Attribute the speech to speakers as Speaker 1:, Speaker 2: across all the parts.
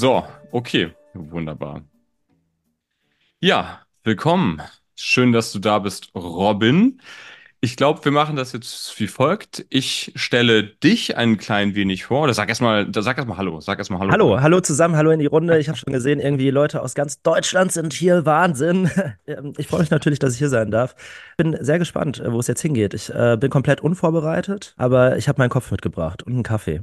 Speaker 1: So, okay. Wunderbar. Ja, willkommen. Schön, dass du da bist, Robin. Ich glaube, wir machen das jetzt wie folgt. Ich stelle dich ein klein wenig vor. Oder sag erstmal, sag erstmal Hallo. Sag erstmal Hallo.
Speaker 2: Hallo, hallo zusammen, hallo in die Runde. Ich habe schon gesehen, irgendwie Leute aus ganz Deutschland sind hier. Wahnsinn. Ähm, ich freue mich natürlich, dass ich hier sein darf. Bin sehr gespannt, äh, wo es jetzt hingeht. Ich äh, bin komplett unvorbereitet, aber ich habe meinen Kopf mitgebracht und einen Kaffee.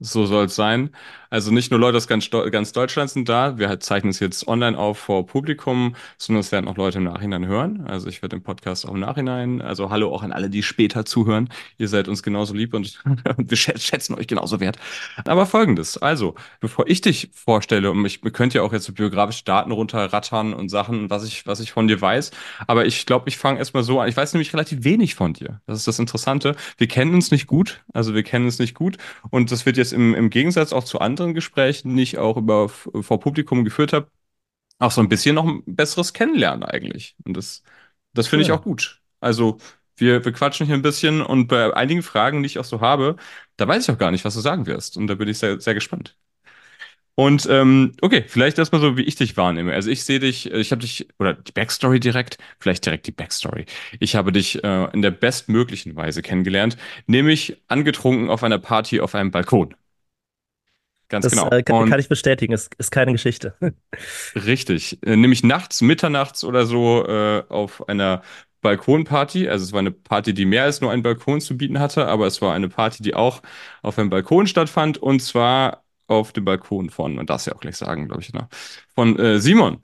Speaker 1: So soll es sein. Also nicht nur Leute aus ganz, ganz Deutschland sind da. Wir zeichnen es jetzt online auf vor Publikum, sondern es werden auch Leute im Nachhinein hören. Also ich werde den Podcast auch im Nachhinein. Also hallo auch an alle, die später zuhören. Ihr seid uns genauso lieb und, und wir schätzen euch genauso wert. Aber folgendes. Also, bevor ich dich vorstelle, und ich könnte ja auch jetzt so biografische Daten runterrattern und Sachen, was ich, was ich von dir weiß. Aber ich glaube, ich fange erstmal so an. Ich weiß nämlich relativ wenig von dir. Das ist das Interessante. Wir kennen uns nicht gut. Also wir kennen uns nicht gut. Und das wird jetzt im, im Gegensatz auch zu anderen Gesprächen, die ich auch über, vor Publikum geführt habe, auch so ein bisschen noch ein besseres Kennenlernen eigentlich. Und das, das finde ich auch gut. Also wir, wir quatschen hier ein bisschen und bei einigen Fragen, die ich auch so habe, da weiß ich auch gar nicht, was du sagen wirst. Und da bin ich sehr, sehr gespannt. Und ähm, okay, vielleicht erstmal so, wie ich dich wahrnehme. Also ich sehe dich, ich habe dich, oder die Backstory direkt, vielleicht direkt die Backstory. Ich habe dich äh, in der bestmöglichen Weise kennengelernt, nämlich angetrunken auf einer Party auf einem Balkon.
Speaker 2: Ganz das, genau. Äh, kann, kann, ich bestätigen, ist, ist keine Geschichte.
Speaker 1: Richtig. Äh, nämlich nachts, mitternachts oder so äh, auf einer Balkonparty. Also es war eine Party, die mehr als nur einen Balkon zu bieten hatte, aber es war eine Party, die auch auf einem Balkon stattfand und zwar auf dem Balkon von, man darf es ja auch gleich sagen, glaube ich, ne? von äh, Simon.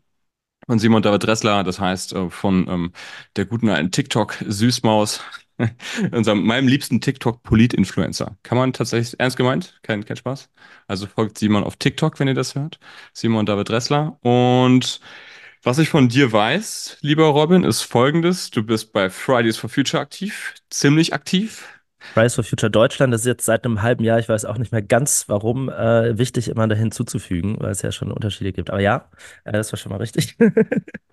Speaker 1: Von Simon David Dressler, das heißt äh, von ähm, der guten alten TikTok-Süßmaus, unserem, meinem liebsten TikTok-Polit-Influencer. Kann man tatsächlich, ernst gemeint, kein, kein Spaß. Also folgt Simon auf TikTok, wenn ihr das hört. Simon David Ressler. Und was ich von dir weiß, lieber Robin, ist folgendes. Du bist bei Fridays for Future aktiv, ziemlich aktiv.
Speaker 2: Fridays for Future Deutschland, das ist jetzt seit einem halben Jahr, ich weiß auch nicht mehr ganz warum, äh, wichtig immer da hinzuzufügen, weil es ja schon Unterschiede gibt. Aber ja, äh, das war schon mal richtig.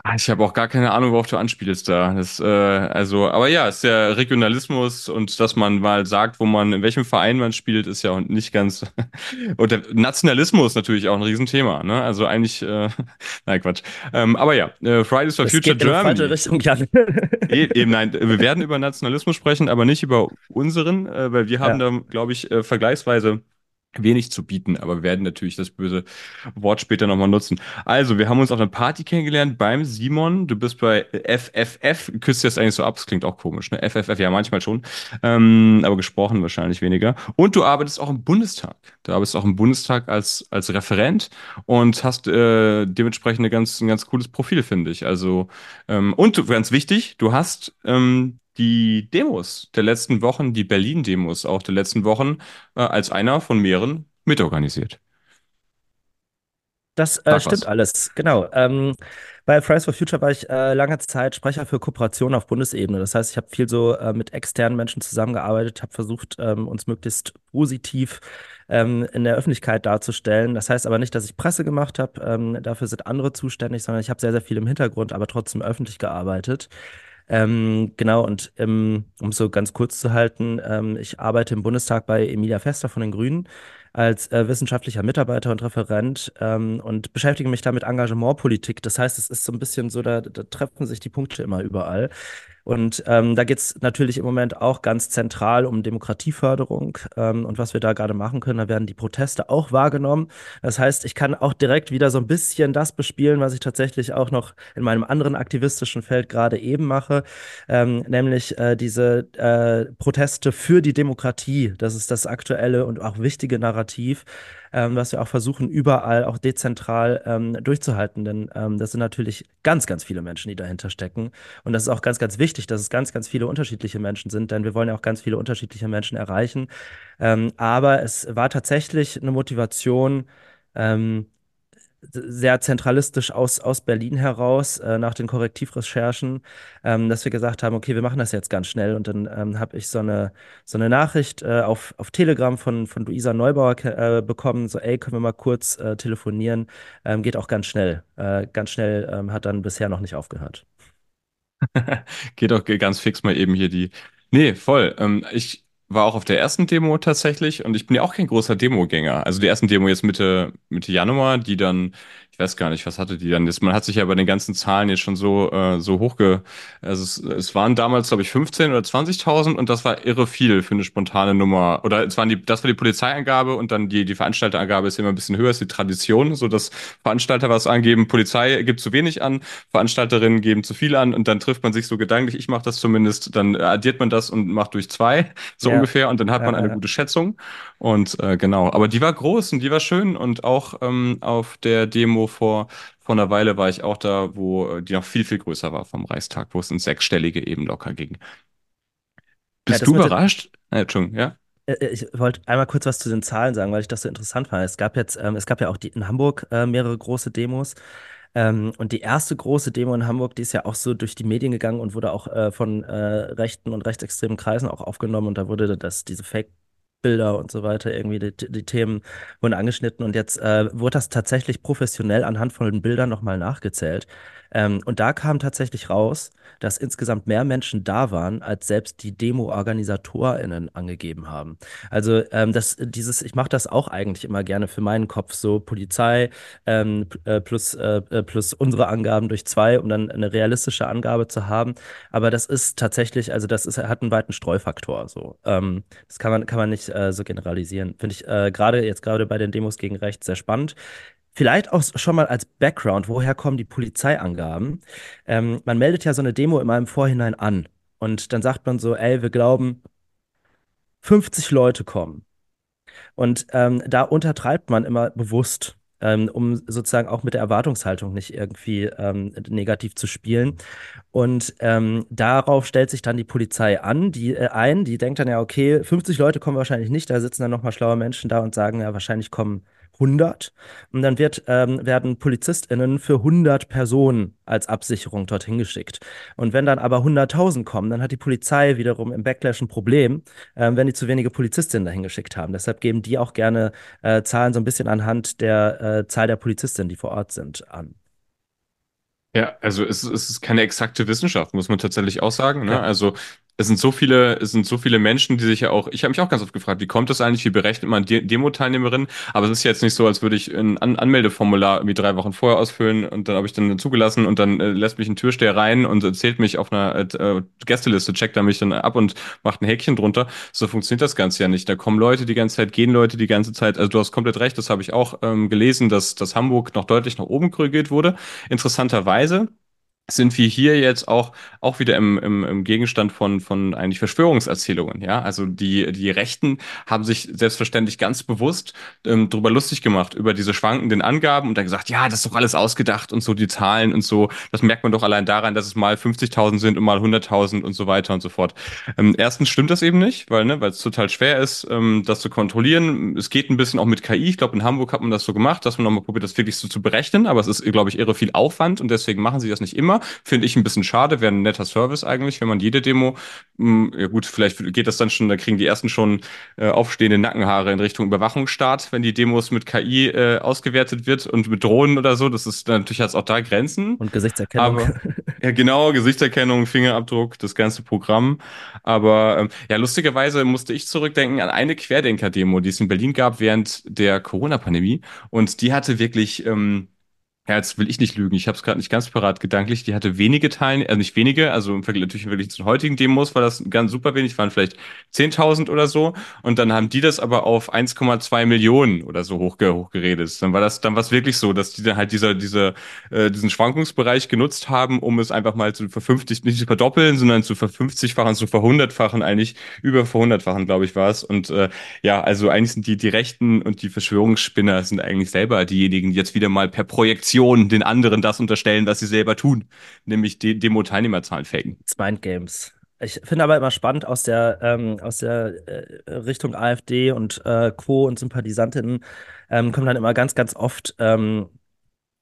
Speaker 1: Ah, ich habe auch gar keine Ahnung, worauf du anspielst da. Das, äh, also, aber ja, ist der Regionalismus und dass man mal sagt, wo man, in welchem Verein man spielt, ist ja auch nicht ganz. und der Nationalismus natürlich auch ein Riesenthema. Ne? Also eigentlich, äh, nein, Quatsch. Ähm, aber ja, äh, Fridays for das Future geht Germany. In falsche Richtung, Jan. E, eben, nein, wir werden über Nationalismus sprechen, aber nicht über unseren, äh, weil wir haben ja. da, glaube ich, äh, vergleichsweise wenig zu bieten, aber wir werden natürlich das böse Wort später nochmal nutzen. Also, wir haben uns auf einer Party kennengelernt beim Simon. Du bist bei FFF. Küsst das eigentlich so ab? Das klingt auch komisch, ne? FFF, ja, manchmal schon. Ähm, aber gesprochen wahrscheinlich weniger. Und du arbeitest auch im Bundestag. Du arbeitest auch im Bundestag als, als Referent und hast äh, dementsprechend eine ganz, ein ganz cooles Profil, finde ich. Also, ähm, und ganz wichtig, du hast ähm, die Demos der letzten Wochen, die Berlin-Demos auch der letzten Wochen, äh, als einer von mehreren mitorganisiert.
Speaker 2: Das äh, stimmt was. alles, genau. Ähm, bei Fridays for Future war ich äh, lange Zeit Sprecher für Kooperationen auf Bundesebene. Das heißt, ich habe viel so äh, mit externen Menschen zusammengearbeitet, habe versucht, ähm, uns möglichst positiv ähm, in der Öffentlichkeit darzustellen. Das heißt aber nicht, dass ich Presse gemacht habe. Ähm, dafür sind andere zuständig, sondern ich habe sehr, sehr viel im Hintergrund, aber trotzdem öffentlich gearbeitet. Ähm, genau, und ähm, um so ganz kurz zu halten, ähm, ich arbeite im Bundestag bei Emilia Fester von den Grünen als äh, wissenschaftlicher Mitarbeiter und Referent ähm, und beschäftige mich da mit Engagementpolitik. Das heißt, es ist so ein bisschen so, da, da treffen sich die Punkte immer überall. Und ähm, da geht es natürlich im Moment auch ganz zentral um Demokratieförderung ähm, und was wir da gerade machen können. Da werden die Proteste auch wahrgenommen. Das heißt, ich kann auch direkt wieder so ein bisschen das bespielen, was ich tatsächlich auch noch in meinem anderen aktivistischen Feld gerade eben mache, ähm, nämlich äh, diese äh, Proteste für die Demokratie. Das ist das aktuelle und auch wichtige Narrativ ähm, was wir auch versuchen, überall auch dezentral ähm, durchzuhalten. Denn ähm, das sind natürlich ganz, ganz viele Menschen, die dahinter stecken. Und das ist auch ganz, ganz wichtig, dass es ganz, ganz viele unterschiedliche Menschen sind, denn wir wollen ja auch ganz viele unterschiedliche Menschen erreichen. Ähm, aber es war tatsächlich eine Motivation, ähm, sehr zentralistisch aus, aus Berlin heraus äh, nach den Korrektivrecherchen, ähm, dass wir gesagt haben, okay, wir machen das jetzt ganz schnell. Und dann ähm, habe ich so eine, so eine Nachricht äh, auf, auf Telegram von, von Luisa Neubauer äh, bekommen, so, ey, können wir mal kurz äh, telefonieren? Ähm, geht auch ganz schnell. Äh, ganz schnell ähm, hat dann bisher noch nicht aufgehört.
Speaker 1: Geht auch ganz fix mal eben hier die. Nee, voll. Ähm, ich war auch auf der ersten Demo tatsächlich und ich bin ja auch kein großer Demogänger. Also die ersten Demo jetzt Mitte, Mitte Januar, die dann, ich weiß gar nicht, was hatte die dann jetzt? Man hat sich ja bei den ganzen Zahlen jetzt schon so, äh, so hochge, also es, es waren damals, glaube ich, 15 oder 20.000 und das war irre viel für eine spontane Nummer. Oder es waren die, das war die Polizeiangabe und dann die, die Veranstalterangabe ist immer ein bisschen höher, ist die Tradition, so dass Veranstalter was angeben, Polizei gibt zu wenig an, Veranstalterinnen geben zu viel an und dann trifft man sich so gedanklich, ich mache das zumindest, dann addiert man das und macht durch zwei, so
Speaker 2: Ja,
Speaker 1: ungefähr, und dann hat
Speaker 2: ja,
Speaker 1: man eine
Speaker 2: ja.
Speaker 1: gute Schätzung. Und äh, genau, aber die war groß und die war schön und auch ähm, auf der Demo vor, vor einer Weile war ich auch da, wo äh, die noch viel, viel größer war vom Reichstag, wo es ins Sechsstellige eben locker ging.
Speaker 2: Ja,
Speaker 1: Bist
Speaker 2: das
Speaker 1: du überrascht? Äh, Entschuldigung, ja?
Speaker 2: Äh, äh, Ich wollte einmal kurz was zu den Zahlen sagen, weil ich das so interessant fand. Es gab jetzt, ähm, es gab ja auch die, in Hamburg äh, mehrere große Demos. Ähm, und die erste große Demo in Hamburg, die ist ja auch so durch die Medien gegangen und wurde auch äh, von äh, rechten und rechtsextremen Kreisen auch aufgenommen. Und da wurde das, diese Fake-Bilder und so weiter, irgendwie die, die Themen wurden angeschnitten. Und jetzt äh, wurde das tatsächlich professionell anhand von den Bildern nochmal nachgezählt. Ähm, und da kam tatsächlich raus, dass insgesamt mehr Menschen da waren, als selbst die Demo-OrganisatorInnen angegeben haben. Also ähm, das, dieses, ich mache das auch eigentlich immer gerne für meinen Kopf, so Polizei ähm, äh, plus, äh, äh, plus unsere Angaben durch zwei, um dann eine realistische Angabe zu haben. Aber das ist tatsächlich, also das ist, hat einen weiten Streufaktor. So. Ähm, das kann man, kann man nicht äh, so generalisieren. Finde ich äh, gerade jetzt gerade bei den Demos gegen rechts sehr spannend. Vielleicht auch schon mal als Background, woher kommen die Polizeiangaben? Ähm, man meldet ja so eine Demo immer im Vorhinein an. Und dann sagt man so, ey, wir glauben, 50 Leute kommen. Und ähm, da untertreibt man immer bewusst, ähm, um sozusagen auch mit der Erwartungshaltung nicht irgendwie ähm, negativ zu spielen. Und ähm, darauf stellt sich dann die Polizei an, die äh, ein, die denkt dann ja, okay, 50 Leute kommen wahrscheinlich nicht, da sitzen dann nochmal schlaue Menschen da und sagen, ja, wahrscheinlich kommen 100. Und dann wird, ähm, werden PolizistInnen für 100 Personen als Absicherung dorthin geschickt. Und wenn dann aber 100.000 kommen, dann hat die Polizei wiederum im Backlash ein Problem, ähm, wenn die zu wenige Polizistinnen dahin geschickt haben. Deshalb geben die auch gerne äh, Zahlen so ein bisschen anhand der äh, Zahl der Polizistinnen, die vor Ort sind, an.
Speaker 1: Ja, also es, es ist keine exakte Wissenschaft, muss man tatsächlich auch sagen. Ne?
Speaker 2: Ja.
Speaker 1: Also es sind so viele, es sind so viele Menschen, die sich ja auch, ich habe mich auch ganz oft gefragt, wie kommt das eigentlich, wie berechnet man De Demo-Teilnehmerinnen? Aber es ist jetzt nicht so, als würde ich ein An Anmeldeformular irgendwie drei Wochen vorher ausfüllen und dann habe ich dann zugelassen und dann äh, lässt mich ein Türsteher rein und zählt mich auf einer äh, Gästeliste, checkt dann mich dann ab und macht ein Häkchen drunter. So funktioniert das Ganze ja nicht. Da kommen Leute die ganze Zeit, gehen Leute die ganze Zeit. Also du hast komplett recht, das habe ich auch ähm, gelesen, dass, dass Hamburg noch deutlich nach oben korrigiert wurde. Interessanterweise sind wir hier jetzt auch, auch wieder im, im, im Gegenstand von, von eigentlich Verschwörungserzählungen, ja. Also die, die Rechten haben sich selbstverständlich ganz bewusst ähm, darüber lustig gemacht, über diese schwankenden Angaben und dann gesagt, ja, das ist doch alles ausgedacht und so, die Zahlen und so. Das merkt man doch allein daran, dass es mal 50.000 sind und mal 100.000 und so weiter und so fort. Ähm, erstens stimmt das eben nicht, weil, ne, weil es total schwer ist, ähm, das zu kontrollieren. Es geht ein bisschen auch mit KI. Ich glaube, in Hamburg hat man das so gemacht, dass man nochmal probiert, das wirklich so zu berechnen, aber es ist, glaube ich, irre viel Aufwand und deswegen machen sie das nicht immer. Finde ich ein bisschen schade, wäre ein netter Service eigentlich, wenn man jede Demo, mh, ja gut, vielleicht geht das dann schon, da kriegen die ersten schon äh, aufstehende Nackenhaare in Richtung Überwachungsstaat, wenn die Demos mit KI äh, ausgewertet wird und mit Drohnen oder so. Das ist natürlich hat's auch da Grenzen,
Speaker 2: Und Gesichtserkennung.
Speaker 1: aber ja genau, Gesichtserkennung, Fingerabdruck, das ganze Programm. Aber ähm, ja, lustigerweise musste ich zurückdenken an eine Querdenker-Demo, die es in Berlin gab während der Corona-Pandemie und die hatte wirklich ähm, ja, jetzt will ich nicht lügen, ich habe es gerade nicht ganz parat gedanklich. Die hatte wenige Teilnehmer, also nicht wenige, also im Vergleich natürlich wirklich zu den heutigen Demos war das ganz super wenig, waren vielleicht 10.000 oder so. Und dann haben die das aber auf 1,2 Millionen oder so hochge hochgeredet. Dann war das, dann war es wirklich so, dass die dann halt dieser, diese, äh, diesen Schwankungsbereich genutzt haben, um es einfach mal zu verfünfzig, nicht zu verdoppeln, sondern zu verfünfzigfachen, zu verhundertfachen, eigentlich über verhundertfachen, glaube ich, war es. Und äh, ja, also eigentlich sind die, die Rechten und die Verschwörungsspinner sind eigentlich selber diejenigen, die jetzt wieder mal per Projektion den anderen das unterstellen, was sie selber tun, nämlich die Demo-Teilnehmerzahlen faken.
Speaker 2: It's Mind Games. Ich finde aber immer spannend aus der, ähm, aus der äh, Richtung AfD und äh, Co. und Sympathisantinnen ähm, kommen dann immer ganz, ganz oft, ähm,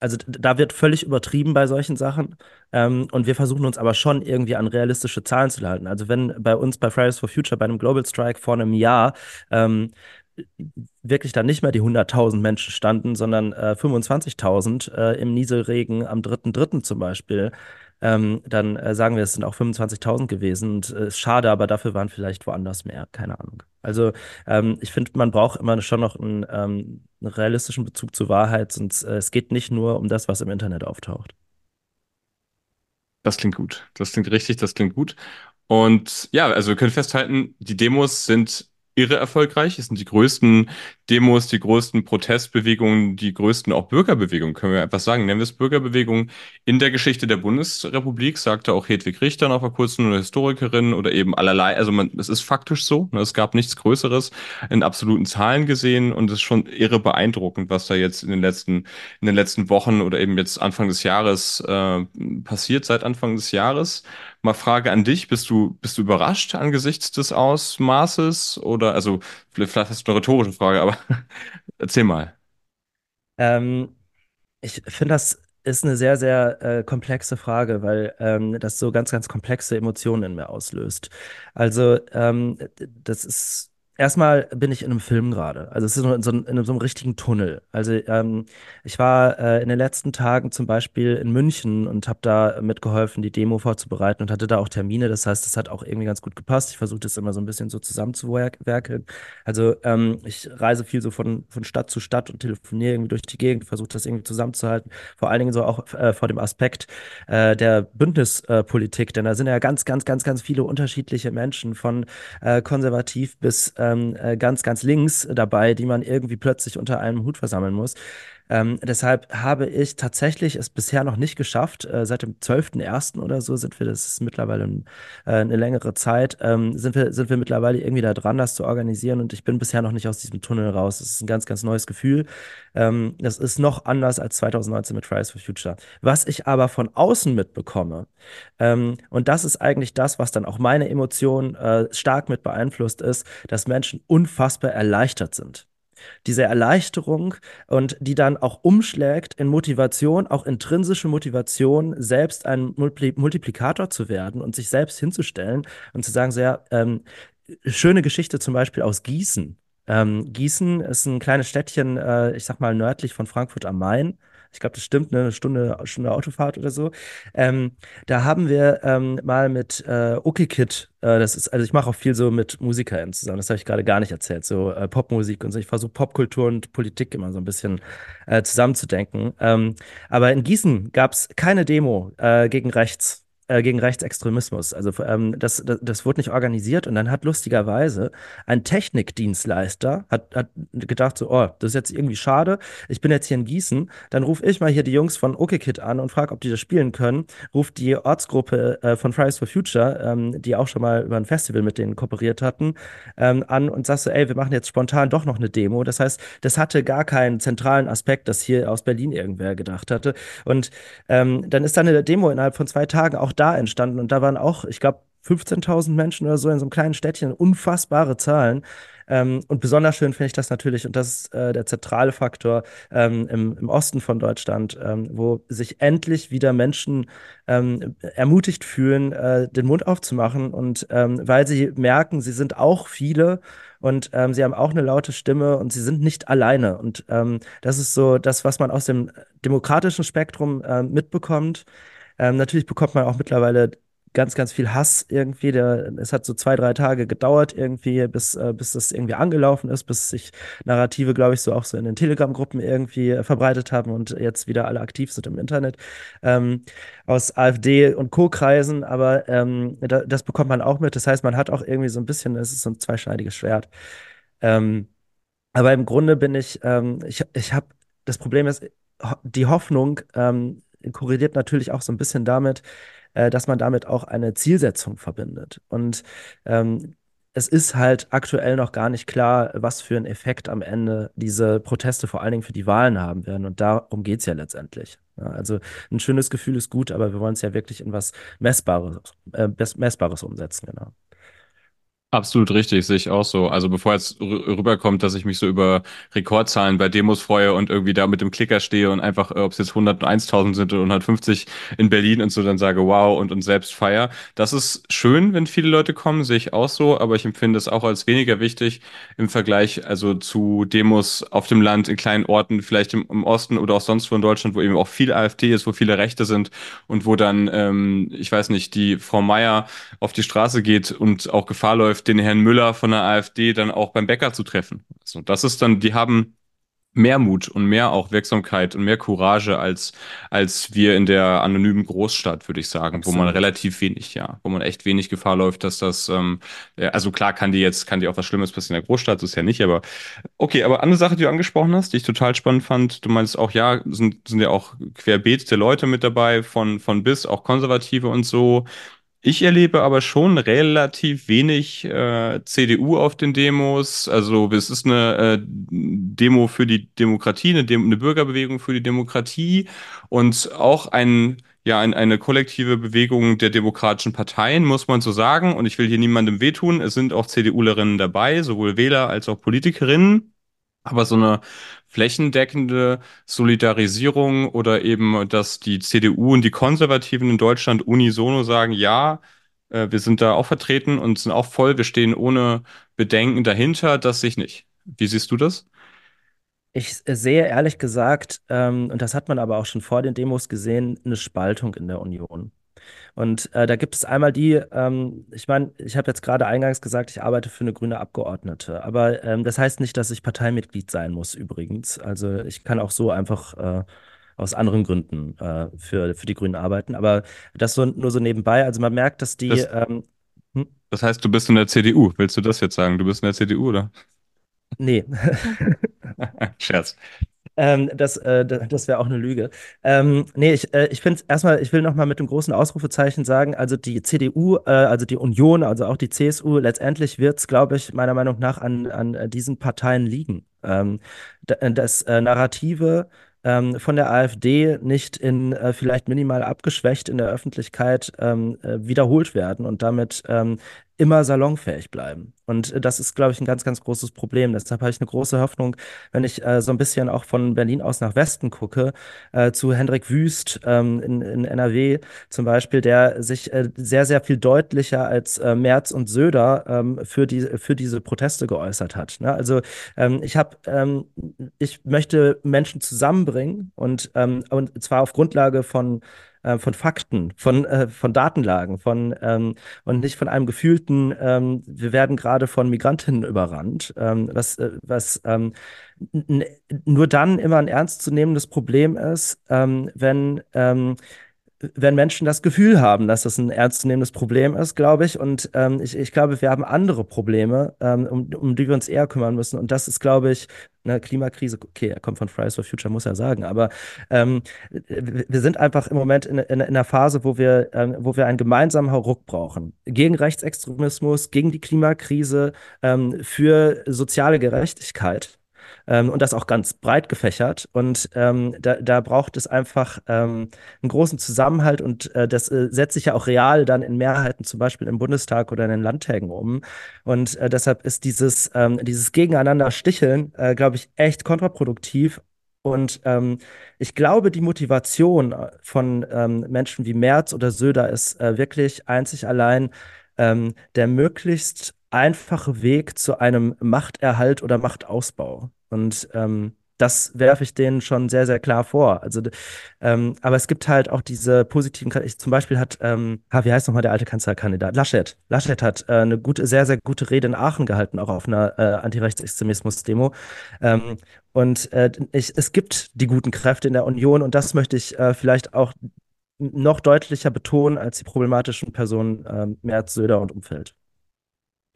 Speaker 2: also da wird völlig übertrieben bei solchen Sachen ähm, und wir versuchen uns aber schon irgendwie an realistische Zahlen zu halten. Also wenn bei uns bei Fridays for Future bei einem Global Strike vor einem Jahr ähm, wirklich dann nicht mehr die 100.000 Menschen standen, sondern äh, 25.000 äh, im Nieselregen am 3.3. zum Beispiel, ähm, dann äh, sagen wir, es sind auch 25.000 gewesen. Und äh, schade, aber dafür waren vielleicht woanders mehr. Keine Ahnung. Also ähm, ich finde, man braucht immer schon noch einen, ähm, einen realistischen Bezug zur Wahrheit, sonst äh, es geht nicht nur um das, was im Internet auftaucht.
Speaker 1: Das klingt gut. Das klingt richtig, das klingt gut. Und ja, also wir können festhalten, die Demos sind irre erfolgreich. Es sind die größten Demos, die größten Protestbewegungen, die größten auch Bürgerbewegungen, können wir einfach sagen. Nennen wir es Bürgerbewegungen in der Geschichte der Bundesrepublik, sagte auch Hedwig Richter noch vor kurzem, eine Historikerin oder eben allerlei. Also man, es ist faktisch so. Ne? Es gab nichts Größeres in absoluten Zahlen gesehen und es ist schon irre beeindruckend, was da jetzt in den letzten, in den letzten Wochen oder eben jetzt Anfang des Jahres äh, passiert, seit Anfang des Jahres. Mal Frage an dich, bist du, bist du überrascht angesichts des Ausmaßes oder, also, vielleicht hast du eine rhetorische Frage, aber erzähl mal.
Speaker 2: Ähm, Ich finde, das ist eine sehr, sehr äh, komplexe Frage, weil ähm, das so ganz, ganz komplexe Emotionen in mir auslöst. Also, ähm, das ist. Erstmal bin ich in einem Film gerade. Also es ist in so, in so einem richtigen Tunnel. Also ähm, ich war äh, in den letzten Tagen zum Beispiel in München und habe da mitgeholfen, die Demo vorzubereiten und hatte da auch Termine. Das heißt, das hat auch irgendwie ganz gut gepasst. Ich versuche das immer so ein bisschen so zusammenzuwerkeln. Also ähm, ich reise viel so von, von Stadt zu Stadt und telefoniere irgendwie durch die Gegend, versuche das irgendwie zusammenzuhalten. Vor allen Dingen so auch äh, vor dem Aspekt äh, der Bündnispolitik, denn da sind ja ganz, ganz, ganz, ganz viele unterschiedliche Menschen von äh, konservativ bis ähm, äh, ganz, ganz links dabei, die man irgendwie plötzlich unter einem Hut versammeln muss. Ähm, deshalb habe ich tatsächlich es bisher noch nicht geschafft. Äh, seit dem zwölften ersten oder so sind wir, das ist mittlerweile äh, eine längere Zeit, ähm, sind wir, sind wir mittlerweile irgendwie da dran, das zu organisieren. Und ich bin bisher noch nicht aus diesem Tunnel raus. Das ist ein ganz, ganz neues Gefühl. Ähm, das ist noch anders als 2019 mit Fridays for Future. Was ich aber von außen mitbekomme, ähm, und das ist eigentlich das, was dann auch meine Emotionen äh, stark mit beeinflusst, ist, dass Menschen unfassbar erleichtert sind diese Erleichterung und die dann auch umschlägt in Motivation, auch intrinsische Motivation, selbst ein Multipli Multiplikator zu werden und sich selbst hinzustellen und zu sagen, ja, ähm, schöne Geschichte zum Beispiel aus Gießen. Ähm, Gießen ist ein kleines Städtchen, äh, ich sag mal nördlich von Frankfurt am Main. Ich glaube, das stimmt, ne? eine Stunde, Stunde Autofahrt oder so. Ähm, da haben wir ähm, mal mit äh, OkiKid, äh, das ist, also ich mache auch viel so mit MusikerInnen zusammen, das habe ich gerade gar nicht erzählt, so äh, Popmusik und so. Ich versuche Popkultur und Politik immer so ein bisschen äh, zusammenzudenken. Ähm, aber in Gießen gab es keine Demo äh, gegen rechts äh, gegen Rechtsextremismus. Also ähm, das, das, das wurde nicht organisiert und dann hat lustigerweise ein Technikdienstleister hat, hat gedacht so, oh, das ist jetzt irgendwie schade. Ich bin jetzt hier in Gießen, dann rufe ich mal hier die Jungs von OKKid an und frage, ob die das spielen können. Ruft die Ortsgruppe äh, von Fridays for Future, ähm, die auch schon mal über ein Festival mit denen kooperiert hatten, ähm, an und sagst so, ey, wir machen jetzt spontan doch noch eine Demo. Das heißt, das hatte gar keinen zentralen Aspekt, das hier aus Berlin irgendwer gedacht hatte. Und ähm, dann ist dann eine Demo innerhalb von zwei Tagen auch da entstanden. Und da waren auch, ich glaube, 15.000 Menschen oder so in so einem kleinen Städtchen, unfassbare Zahlen. Ähm, und besonders schön finde ich das natürlich, und das ist äh, der zentrale Faktor ähm, im, im, Osten von Deutschland, ähm, wo sich endlich wieder Menschen ähm, ermutigt fühlen, äh, den Mund aufzumachen und ähm, weil sie merken, sie sind auch viele und ähm, sie haben auch eine laute Stimme und sie sind nicht alleine. Und das ist so das, was man aus dem demokratischen Spektrum äh, mitbekommt. Ähm, natürlich bekommt man auch mittlerweile ganz, ganz viel Hass irgendwie. Der, es hat so zwei, drei Tage gedauert irgendwie, bis, äh, bis das irgendwie angelaufen ist, bis sich Narrative, glaube ich, so auch so in den Telegram-Gruppen irgendwie äh, verbreitet haben und jetzt wieder alle aktiv sind im Internet. Ähm, aus AfD und Co-Kreisen, aber ähm, da, das bekommt man auch mit. Das heißt, man hat auch irgendwie so ein bisschen, es ist so ein zweischneidiges Schwert. Ähm, aber im Grunde bin ich, ähm, ich, ich habe, das Problem ist, die Hoffnung, ähm, korreliert natürlich auch so ein bisschen damit, äh, dass man damit auch eine Zielsetzung verbindet. Und ähm, es ist halt aktuell noch gar nicht klar, was für einen Effekt am Ende diese Proteste vor allen Dingen für die Wahlen haben werden. Und darum geht es ja letztendlich. Ja, also ein schönes Gefühl ist gut, aber wir wollen es ja wirklich in was Messbares, äh, Messbares umsetzen, genau.
Speaker 1: Absolut richtig, sehe ich auch so. Also bevor jetzt rü- rüberkommt, dass ich mich so über Rekordzahlen bei Demos freue und irgendwie da mit dem Klicker stehe und einfach, äh, ob es jetzt 101.000 sind oder 150 in Berlin und so dann sage, wow und, und selbst feier. Das ist schön, wenn viele Leute kommen, sehe ich auch so, aber ich empfinde es auch als weniger wichtig im Vergleich also zu Demos auf dem Land, in kleinen Orten, vielleicht im, im Osten oder auch sonst wo in Deutschland, wo eben auch viel AfD ist, wo viele Rechte sind und wo dann, ähm, ich weiß nicht, die Frau Meier auf die Straße geht und auch Gefahr läuft, den Herrn Müller von der AfD dann auch beim Bäcker zu treffen. Also das ist dann, die haben mehr Mut und mehr auch Wirksamkeit und mehr Courage als, als wir in der anonymen Großstadt, würde ich sagen, wo man
Speaker 2: Absolut.
Speaker 1: relativ wenig, ja, wo man echt wenig Gefahr läuft, dass das, ähm, also klar kann die jetzt, kann dir auch was Schlimmes passieren in der Großstadt, so ist ja nicht, aber okay, aber andere Sache, die du angesprochen hast, die ich total spannend fand, du meinst auch, ja, sind, sind ja auch querbeet der Leute mit dabei, von, von bis, auch Konservative und so. Ich erlebe aber schon relativ wenig äh, CDU auf den Demos. Also es ist eine äh, Demo für die Demokratie, eine, Dem eine Bürgerbewegung für die Demokratie und auch ein, ja, ein, eine kollektive Bewegung der demokratischen Parteien, muss man so sagen. Und ich will hier niemandem wehtun. Es sind auch CDUlerinnen dabei, sowohl Wähler als auch Politikerinnen. Aber so eine flächendeckende Solidarisierung oder eben, dass die CDU und die Konservativen in Deutschland unisono sagen, ja, äh, wir sind da auch vertreten und sind auch voll, wir stehen ohne Bedenken dahinter, das sehe ich nicht. Wie siehst du das?
Speaker 2: Ich sehe ehrlich gesagt, ähm, und das hat man aber auch schon vor den Demos gesehen, eine Spaltung in der Union. Und äh, da gibt es einmal die, ähm, ich meine, ich habe jetzt gerade eingangs gesagt, ich arbeite für eine grüne Abgeordnete, aber ähm, das heißt nicht, dass ich Parteimitglied sein muss übrigens. Also ich kann auch so einfach äh, aus anderen Gründen äh, für, für die Grünen arbeiten, aber das so, nur so nebenbei. Also man merkt, dass die,
Speaker 1: Das,
Speaker 2: ähm, hm,
Speaker 1: das heißt, du bist in der CDU. Willst du das jetzt sagen? Du bist in der CDU, oder?
Speaker 2: nee.
Speaker 1: Scherz.
Speaker 2: Ähm, das äh, das wäre auch eine Lüge. Ähm, nee, ich, äh, ich finde erstmal, ich will nochmal mit dem großen Ausrufezeichen sagen, also die CDU, äh, also die Union, also auch die CSU, letztendlich wird es, glaube ich, meiner Meinung nach an, an äh, diesen Parteien liegen. Ähm, äh, das äh, Narrative ähm, von der AfD nicht in äh, vielleicht minimal abgeschwächt in der Öffentlichkeit ähm, äh, wiederholt werden und damit ähm, immer salonfähig bleiben. Und äh, das ist, glaube ich, ein ganz, ganz großes Problem. Deshalb habe ich eine große Hoffnung, wenn ich äh, so ein bisschen auch von Berlin aus nach Westen gucke, äh, zu Hendrik Wüst ähm, in, in NRW zum Beispiel, der sich äh, sehr, sehr viel deutlicher als äh, Merz und Söder ähm, für, die, für diese Proteste geäußert hat. Ne? Also ähm, ich habe, ähm, ich möchte Menschen zusammenbringen und, ähm, und zwar auf Grundlage von äh, von Fakten, von, äh, von Datenlagen, von ähm, und nicht von einem gefühlten, ähm, wir werden gerade von Migrantinnen überrannt, ähm, was, äh, was ähm, nur dann immer ein ernstzunehmendes Problem ist, ähm, wenn, ähm, wenn Menschen das Gefühl haben, dass das ein ernstzunehmendes Problem ist, glaube ich. Und ähm, ich, ich glaube, wir haben andere Probleme, ähm, um, um die wir uns eher kümmern müssen. Und das ist, glaube ich, eine Klimakrise. Okay, er kommt von Fridays for Future, muss er sagen. Aber ähm, wir sind einfach im Moment in, in, in einer Phase, wo wir, ähm, wo wir einen gemeinsamen Hauruck brauchen. Gegen Rechtsextremismus, gegen die Klimakrise, ähm, für soziale Gerechtigkeit. Ähm, und das auch ganz breit gefächert. Und ähm, da, da braucht es einfach ähm, einen großen Zusammenhalt und äh, das äh, setzt sich ja auch real dann in Mehrheiten, zum Beispiel im Bundestag oder in den Landtägen um. Und äh, deshalb ist dieses, ähm, dieses Gegeneinander sticheln, äh, glaube ich, echt kontraproduktiv. Und ähm, ich glaube, die Motivation äh, von ähm, Menschen wie Merz oder Söder ist äh, wirklich einzig allein ähm, der möglichst einfache Weg zu einem Machterhalt oder Machtausbau. Und ähm, das werfe ich denen schon sehr, sehr klar vor. Also, ähm, aber es gibt halt auch diese positiven, ich, zum Beispiel hat, ähm, ah, wie heißt nochmal der alte Kanzlerkandidat? Laschet. Laschet hat äh, eine gute, sehr, sehr gute Rede in Aachen gehalten, auch auf einer äh, Antirechtsextremismus-Demo. Ähm, und äh, ich, es gibt die guten Kräfte in der Union und das möchte ich äh, vielleicht auch noch deutlicher betonen als die problematischen Personen ähm, Merz, Söder und Umfeld.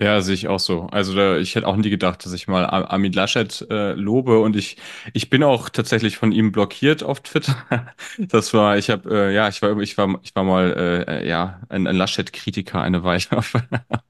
Speaker 1: Ja, sehe ich auch so. Also da, ich hätte auch nie gedacht, dass ich mal Ar- Armin Laschet äh, lobe und ich ich bin auch tatsächlich von ihm blockiert auf Twitter. Das war, ich habe äh, ja, ich war ich war ich war mal äh, äh, ja ein, ein Laschet-Kritiker eine Weile auf,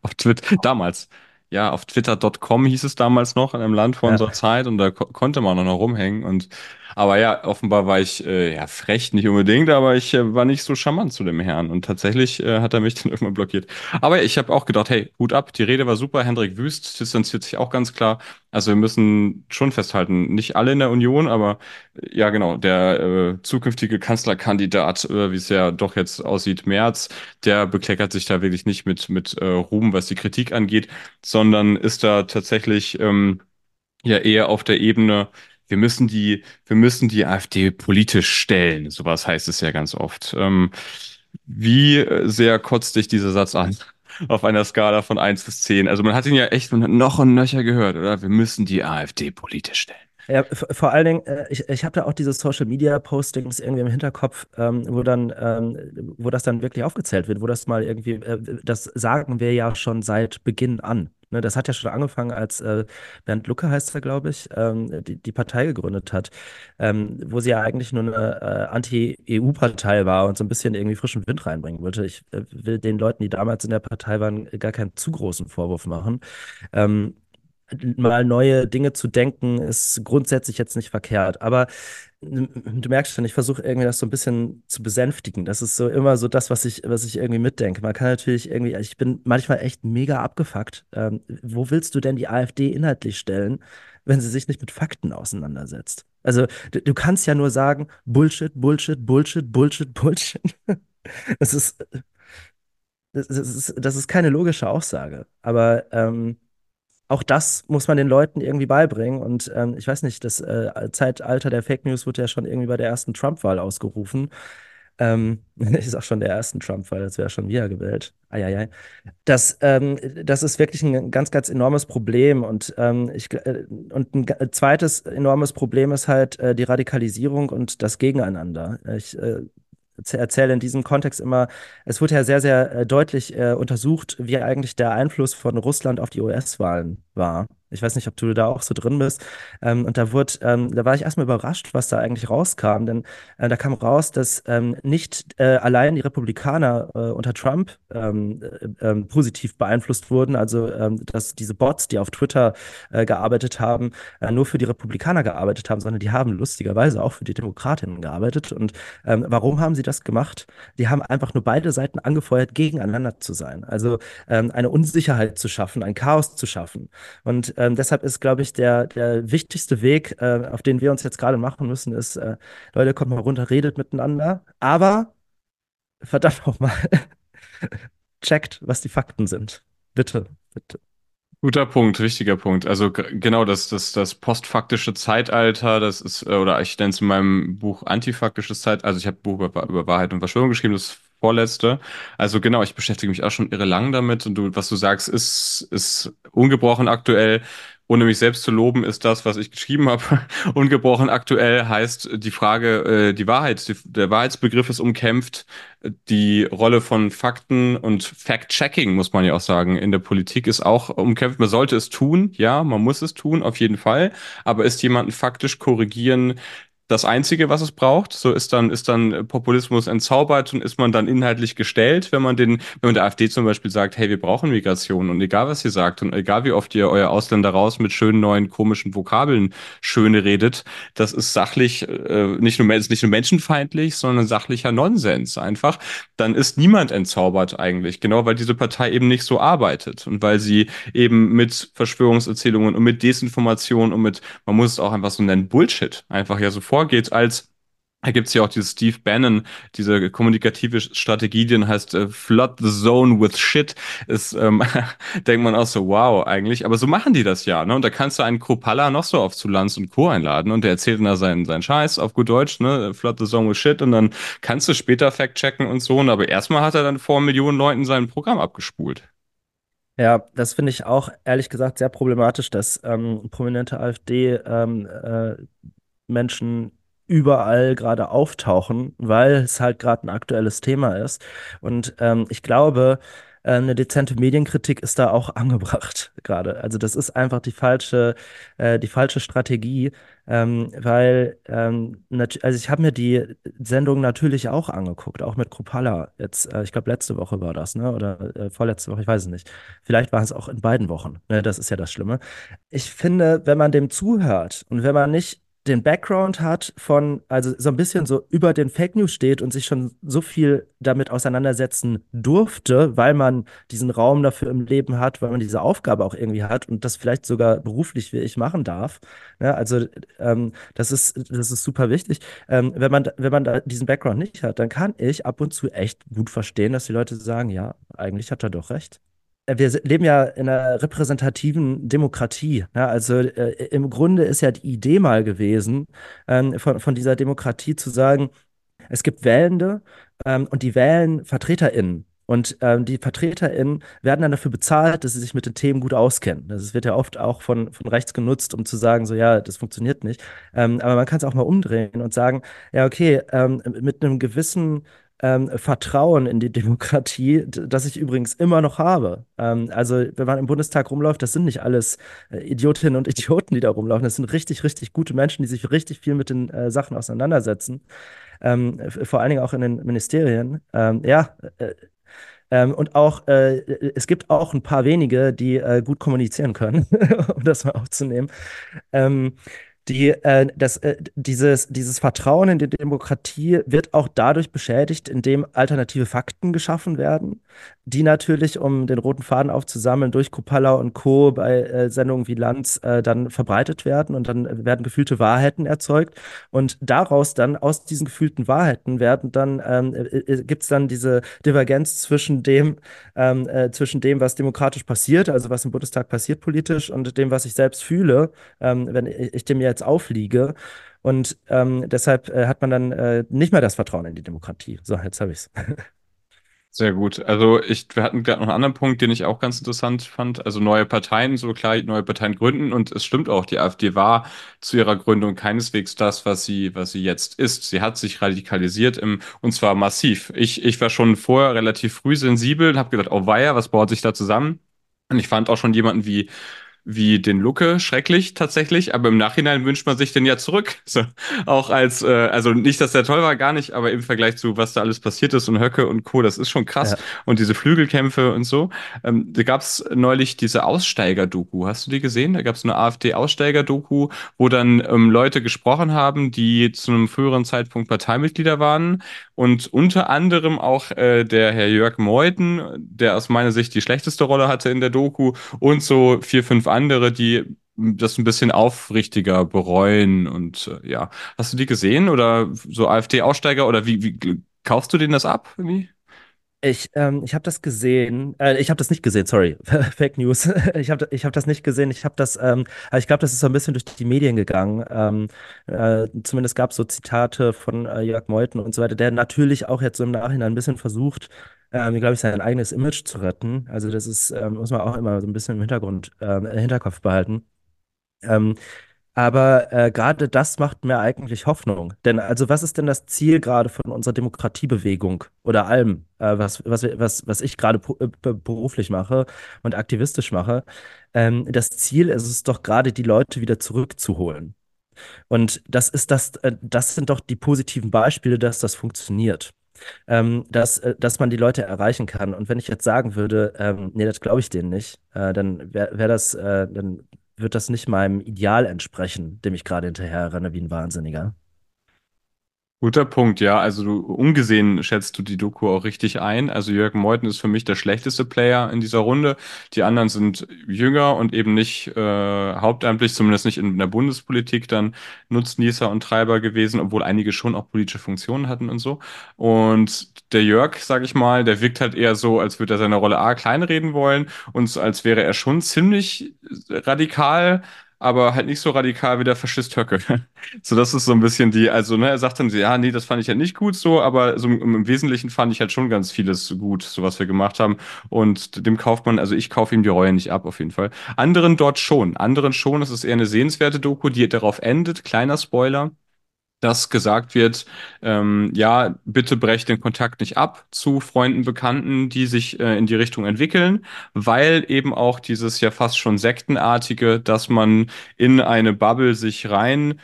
Speaker 1: auf Twitter damals. Ja, auf Twitter.com hieß es damals noch in einem Land vor
Speaker 2: Ja.
Speaker 1: unserer Zeit und da ko konnte man auch noch rumhängen und Aber ja, offenbar war ich äh, ja frech nicht unbedingt, aber ich äh, war nicht so charmant zu dem Herrn und tatsächlich äh, hat er mich dann irgendwann blockiert. Aber ich habe auch gedacht, hey, Hut ab, die Rede war super. Hendrik Wüst distanziert sich auch ganz klar. Also wir müssen schon festhalten, nicht alle in der Union, aber äh, ja genau, der äh, zukünftige Kanzlerkandidat, äh, wie es ja doch jetzt aussieht, Merz, der bekleckert sich da wirklich nicht mit mit äh, Ruhm, was die Kritik angeht, sondern ist da tatsächlich ähm, ja eher auf der Ebene, wir müssen die, wir müssen die AfD politisch stellen. Sowas heißt es ja ganz oft. Ähm, wie sehr kotzt dich dieser Satz an? Auf einer Skala von eins bis zehn. Also man hat ihn ja echt noch und nöcher gehört, oder? Wir müssen die AfD politisch stellen.
Speaker 2: Ja, vor allen Dingen, äh, ich, ich habe da auch diese Social Media Postings irgendwie im Hinterkopf, ähm, wo dann, ähm, wo das dann wirklich aufgezählt wird, wo das mal irgendwie, äh, das sagen wir ja schon seit Beginn an. Ne, das hat ja schon angefangen, als äh, Bernd Lucke heißt er, glaube ich, ähm, die, die Partei gegründet hat, ähm, wo sie ja eigentlich nur eine äh, Anti-EU-Partei war und so ein bisschen irgendwie frischen Wind reinbringen wollte. Ich äh, will den Leuten, die damals in der Partei waren, gar keinen zu großen Vorwurf machen. Ähm, mal neue Dinge zu denken, ist grundsätzlich jetzt nicht verkehrt. Aber du merkst schon, ich versuche irgendwie das so ein bisschen zu besänftigen. Das ist so immer so das, was ich, was ich irgendwie mitdenke. Man kann natürlich irgendwie, ich bin manchmal echt mega abgefuckt. Ähm, wo willst du denn die AfD inhaltlich stellen, wenn sie sich nicht mit Fakten auseinandersetzt? Also, du, du kannst ja nur sagen, Bullshit, Bullshit, Bullshit, Bullshit, Bullshit. Das ist, das ist, das ist keine logische Aussage. Aber ähm, auch das muss man den Leuten irgendwie beibringen. Und ähm, ich weiß nicht, das äh, Zeitalter der Fake News wurde ja schon irgendwie bei der ersten Trump-Wahl ausgerufen. Ähm, ist auch schon der ersten Trump-Wahl, das wäre schon wiedergewählt. Eieiei. Das, ähm, das ist wirklich ein ganz, ganz enormes Problem. Und, ähm, ich, äh, und ein zweites enormes Problem ist halt äh, die Radikalisierung und das Gegeneinander. Ich äh, erzähle in diesem Kontext immer, es wurde ja sehr, sehr äh, deutlich äh, untersucht, wie eigentlich der Einfluss von Russland auf die US-Wahlen war. Ich weiß nicht, ob du da auch so drin bist. Ähm, und da wurde, ähm, da war ich erstmal überrascht, was da eigentlich rauskam. Denn äh, da kam raus, dass ähm, nicht äh, allein die Republikaner äh, unter Trump ähm, äh, ähm, positiv beeinflusst wurden, also ähm, dass diese Bots, die auf Twitter äh, gearbeitet haben, äh, nur für die Republikaner gearbeitet haben, sondern die haben lustigerweise auch für die Demokratinnen gearbeitet. Und warum haben sie das gemacht? Die haben einfach nur beide Seiten angefeuert, gegeneinander zu sein. Also eine Unsicherheit zu schaffen, ein Chaos zu schaffen. Und ähm, deshalb ist, glaube ich, der, der wichtigste Weg, äh, auf den wir uns jetzt gerade machen müssen, ist, äh, Leute, kommt mal runter, redet miteinander, aber verdammt nochmal, checkt, was die Fakten sind. Bitte, bitte.
Speaker 1: Guter Punkt, wichtiger Punkt. Also genau, das, das, das postfaktische Zeitalter, das ist, äh, oder ich nenne es in meinem Buch antifaktisches Zeitalter, also ich habe ein Buch über, über Wahrheit und Verschwörung geschrieben, das vorletzte. Also genau, ich beschäftige mich auch schon irre lang damit und du, was du sagst, ist, ist ungebrochen aktuell ohne mich selbst zu loben, ist das, was ich geschrieben habe, ungebrochen aktuell, heißt die Frage, äh, die Wahrheit, die, der Wahrheitsbegriff ist umkämpft, die Rolle von Fakten und Fact-Checking, muss man ja auch sagen, in der Politik ist auch umkämpft. Man sollte es tun, ja, man muss es tun, auf jeden Fall, aber ist jemanden faktisch korrigieren, das Einzige, was es braucht. So ist dann, ist dann Populismus entzaubert und ist man dann inhaltlich gestellt, wenn man den, wenn man der AfD zum Beispiel sagt, hey, wir brauchen Migration und egal was ihr sagt und egal wie oft ihr euer Ausländer raus mit schönen neuen komischen Vokabeln schöne redet, das ist sachlich äh, nicht nur ist nicht nur menschenfeindlich, sondern sachlicher Nonsens einfach. Dann ist niemand entzaubert eigentlich, genau weil diese Partei eben nicht so arbeitet und weil sie eben mit Verschwörungserzählungen und mit Desinformation und mit, man muss es auch einfach so nennen, Bullshit einfach ja so vor vorgeht, als da gibt's ja auch dieses Steve Bannon, diese kommunikative Strategie, die heißt äh, Flood the Zone with Shit. Ist, ähm, denkt man auch so, wow, eigentlich. Aber so machen die das ja, ne? Und da kannst du einen Kropalla noch so auf zu Lanz und Co. einladen und der erzählt dann da seinen, seinen Scheiß auf gut Deutsch, ne? Flood the Zone with Shit und dann kannst du später fact-checken und so. Aber erstmal hat er dann vor Millionen Leuten sein Programm abgespult.
Speaker 2: Ja, das finde ich auch ehrlich gesagt sehr problematisch, dass ähm, prominente AfD ähm, äh, Menschen überall gerade auftauchen, weil es halt gerade ein aktuelles Thema ist. Und ähm, ich glaube, äh, eine dezente Medienkritik ist da auch angebracht gerade. Also das ist einfach die falsche, äh, die falsche Strategie, ähm, weil ähm, also ich habe mir die Sendung natürlich auch angeguckt, auch mit Kropala. Jetzt, äh, ich glaube letzte Woche war das, ne? Oder äh, vorletzte Woche, ich weiß es nicht. Vielleicht war es auch in beiden Wochen. Ne? Das ist ja das Schlimme. Ich finde, wenn man dem zuhört und wenn man nicht den Background hat von, also so ein bisschen so über den Fake News steht und sich schon so viel damit auseinandersetzen durfte, weil man diesen Raum dafür im Leben hat, weil man diese Aufgabe auch irgendwie hat und das vielleicht sogar beruflich wie ich machen darf. Ja, also ähm, das ist, das ist super wichtig. Ähm, wenn man, wenn man da diesen Background nicht hat, dann kann ich ab und zu echt gut verstehen, dass die Leute sagen, ja, eigentlich hat er doch recht wir leben ja in einer repräsentativen Demokratie. Ja, also äh, im Grunde ist ja die Idee mal gewesen, ähm, von, von dieser Demokratie zu sagen, es gibt Wählende ähm, und die wählen VertreterInnen. Und ähm, die VertreterInnen werden dann dafür bezahlt, dass sie sich mit den Themen gut auskennen. Das wird ja oft auch von, von rechts genutzt, um zu sagen, so ja, das funktioniert nicht. Ähm, aber man kann es auch mal umdrehen und sagen, ja, okay, ähm, mit einem gewissen ähm, Vertrauen in die Demokratie, das ich übrigens immer noch habe. Ähm, also, wenn man im Bundestag rumläuft, das sind nicht alles äh, Idiotinnen und Idioten, die da rumlaufen. Das sind richtig, richtig gute Menschen, die sich richtig viel mit den äh, Sachen auseinandersetzen. Ähm, vor allen Dingen auch in den Ministerien. Ähm, ja, äh, ähm, und auch, äh, es gibt auch ein paar wenige, die äh, gut kommunizieren können, um das mal aufzunehmen. Ähm, die, äh, das, äh, dieses, dieses Vertrauen in die Demokratie wird auch dadurch beschädigt, indem alternative Fakten geschaffen werden, die natürlich, um den roten Faden aufzusammeln, durch Kupala und Co. bei äh, Sendungen wie Lanz äh, dann verbreitet werden und dann werden gefühlte Wahrheiten erzeugt. Und daraus dann, aus diesen gefühlten Wahrheiten, werden dann, ähm, äh, äh, gibt es dann diese Divergenz zwischen dem, ähm, zwischen dem, was demokratisch passiert, also was im Bundestag passiert politisch, und dem, was ich selbst fühle, ähm, wenn ich dem jetzt jetzt aufliege. Und ähm, deshalb äh, hat man dann äh, nicht mehr das Vertrauen in die Demokratie. So, jetzt habe ich es.
Speaker 1: Sehr gut. Also ich, wir hatten gerade noch einen anderen Punkt, den ich auch ganz interessant fand. Also neue Parteien, so klar, neue Parteien gründen und es stimmt auch, die AfD war zu ihrer Gründung keineswegs das, was sie, was sie jetzt ist. Sie hat sich radikalisiert im, und zwar massiv. Ich, ich war schon vorher relativ früh sensibel und habe gedacht, oh weia, was baut sich da zusammen? Und ich fand auch schon jemanden wie wie den Lucke schrecklich tatsächlich, aber im Nachhinein wünscht man sich den ja zurück. So, auch als, äh, also nicht, dass der toll war, gar nicht, aber im Vergleich zu was da alles passiert ist und Höcke und Co., das ist schon krass. Ja. Und diese Flügelkämpfe und so. Ähm, da gab's neulich diese Aussteiger-Doku. Hast du die gesehen? Da gab's eine AfD-Aussteiger-Doku, wo dann ähm, Leute gesprochen haben, die zu einem früheren Zeitpunkt Parteimitglieder waren und unter anderem auch äh, der Herr Jörg Meuthen, der aus meiner Sicht die schlechteste Rolle hatte in der Doku und so vier, fünf andere, die das ein bisschen aufrichtiger bereuen und äh, ja. Hast du die gesehen oder so AfD-Aussteiger oder wie, wie kaufst du denen das ab irgendwie?
Speaker 2: Ich, ähm, ich habe das gesehen. Äh, ich habe das nicht gesehen, sorry. Fake News. ich habe ich hab das nicht gesehen. Ich habe das, ähm, ich glaube, das ist so ein bisschen durch die Medien gegangen. Ähm, äh, zumindest gab es so Zitate von äh, Jörg Meuthen und so weiter, der natürlich auch jetzt so im Nachhinein ein bisschen versucht, ähm, glaube ich, sein eigenes Image zu retten. Also das ist, ähm, muss man auch immer so ein bisschen im Hintergrund, ähm, Hinterkopf behalten. Ähm, aber äh, gerade das macht mir eigentlich Hoffnung. Denn also was ist denn das Ziel gerade von unserer Demokratiebewegung oder allem, äh, was, was, was, was ich gerade äh, beruflich mache und aktivistisch mache? Ähm, das Ziel ist es doch gerade, die Leute wieder zurückzuholen. Und das ist das, äh, das sind doch die positiven Beispiele, dass das funktioniert ähm, dass, äh, dass man die Leute erreichen kann. Und wenn ich jetzt sagen würde, ähm, nee, das glaube ich denen nicht, äh, dann wäre wär das, äh, dann wird das nicht meinem Ideal entsprechen, dem ich gerade hinterher renne wie ein Wahnsinniger.
Speaker 1: Guter Punkt, ja. Also du ungesehen schätzt du die Doku auch richtig ein. Also Jürgen Meuthen ist für mich der schlechteste Player in dieser Runde. Die anderen sind jünger und eben nicht äh, hauptamtlich, zumindest nicht in der Bundespolitik dann Nutznießer und Treiber gewesen, obwohl einige schon auch politische Funktionen hatten und so. Und der Jörg, sag ich mal, der wirkt halt eher so, als würde er seine Rolle A kleinreden wollen und als wäre er schon ziemlich radikal aber halt nicht so radikal wie der Faschist Höcke. so, das ist so ein bisschen die, also, ne, er sagt dann, ja, nee, das fand ich halt nicht gut so, aber so im, im Wesentlichen fand ich halt schon ganz vieles gut, so was wir gemacht haben. Und dem kauft man, also ich kaufe ihm die Reue nicht ab, auf jeden Fall. Anderen dort schon. Anderen schon, es ist eher eine sehenswerte Doku, die darauf endet, kleiner Spoiler dass gesagt wird, ähm, ja, bitte brecht den Kontakt nicht ab zu Freunden, Bekannten, die sich äh, in die Richtung entwickeln, weil eben auch dieses ja fast schon sektenartige, dass man in eine Bubble sich rein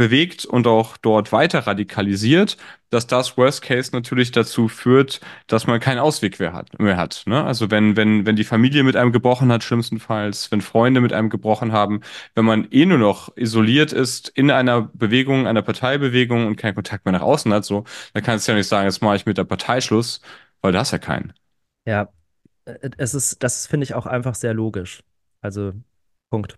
Speaker 1: bewegt und auch dort weiter radikalisiert, dass das Worst Case natürlich dazu führt, dass man keinen Ausweg mehr hat. Mehr hat ne? Also wenn, wenn, wenn die Familie mit einem gebrochen hat, schlimmstenfalls, wenn Freunde mit einem gebrochen haben, wenn man eh nur noch isoliert ist in einer Bewegung, einer Parteibewegung und keinen Kontakt mehr nach außen hat, so, dann kannst du ja nicht sagen, jetzt mache ich mit der Partei Schluss, weil da hast ja keinen.
Speaker 2: Ja, äh, es ist, das finde ich auch einfach sehr logisch. Also, Punkt.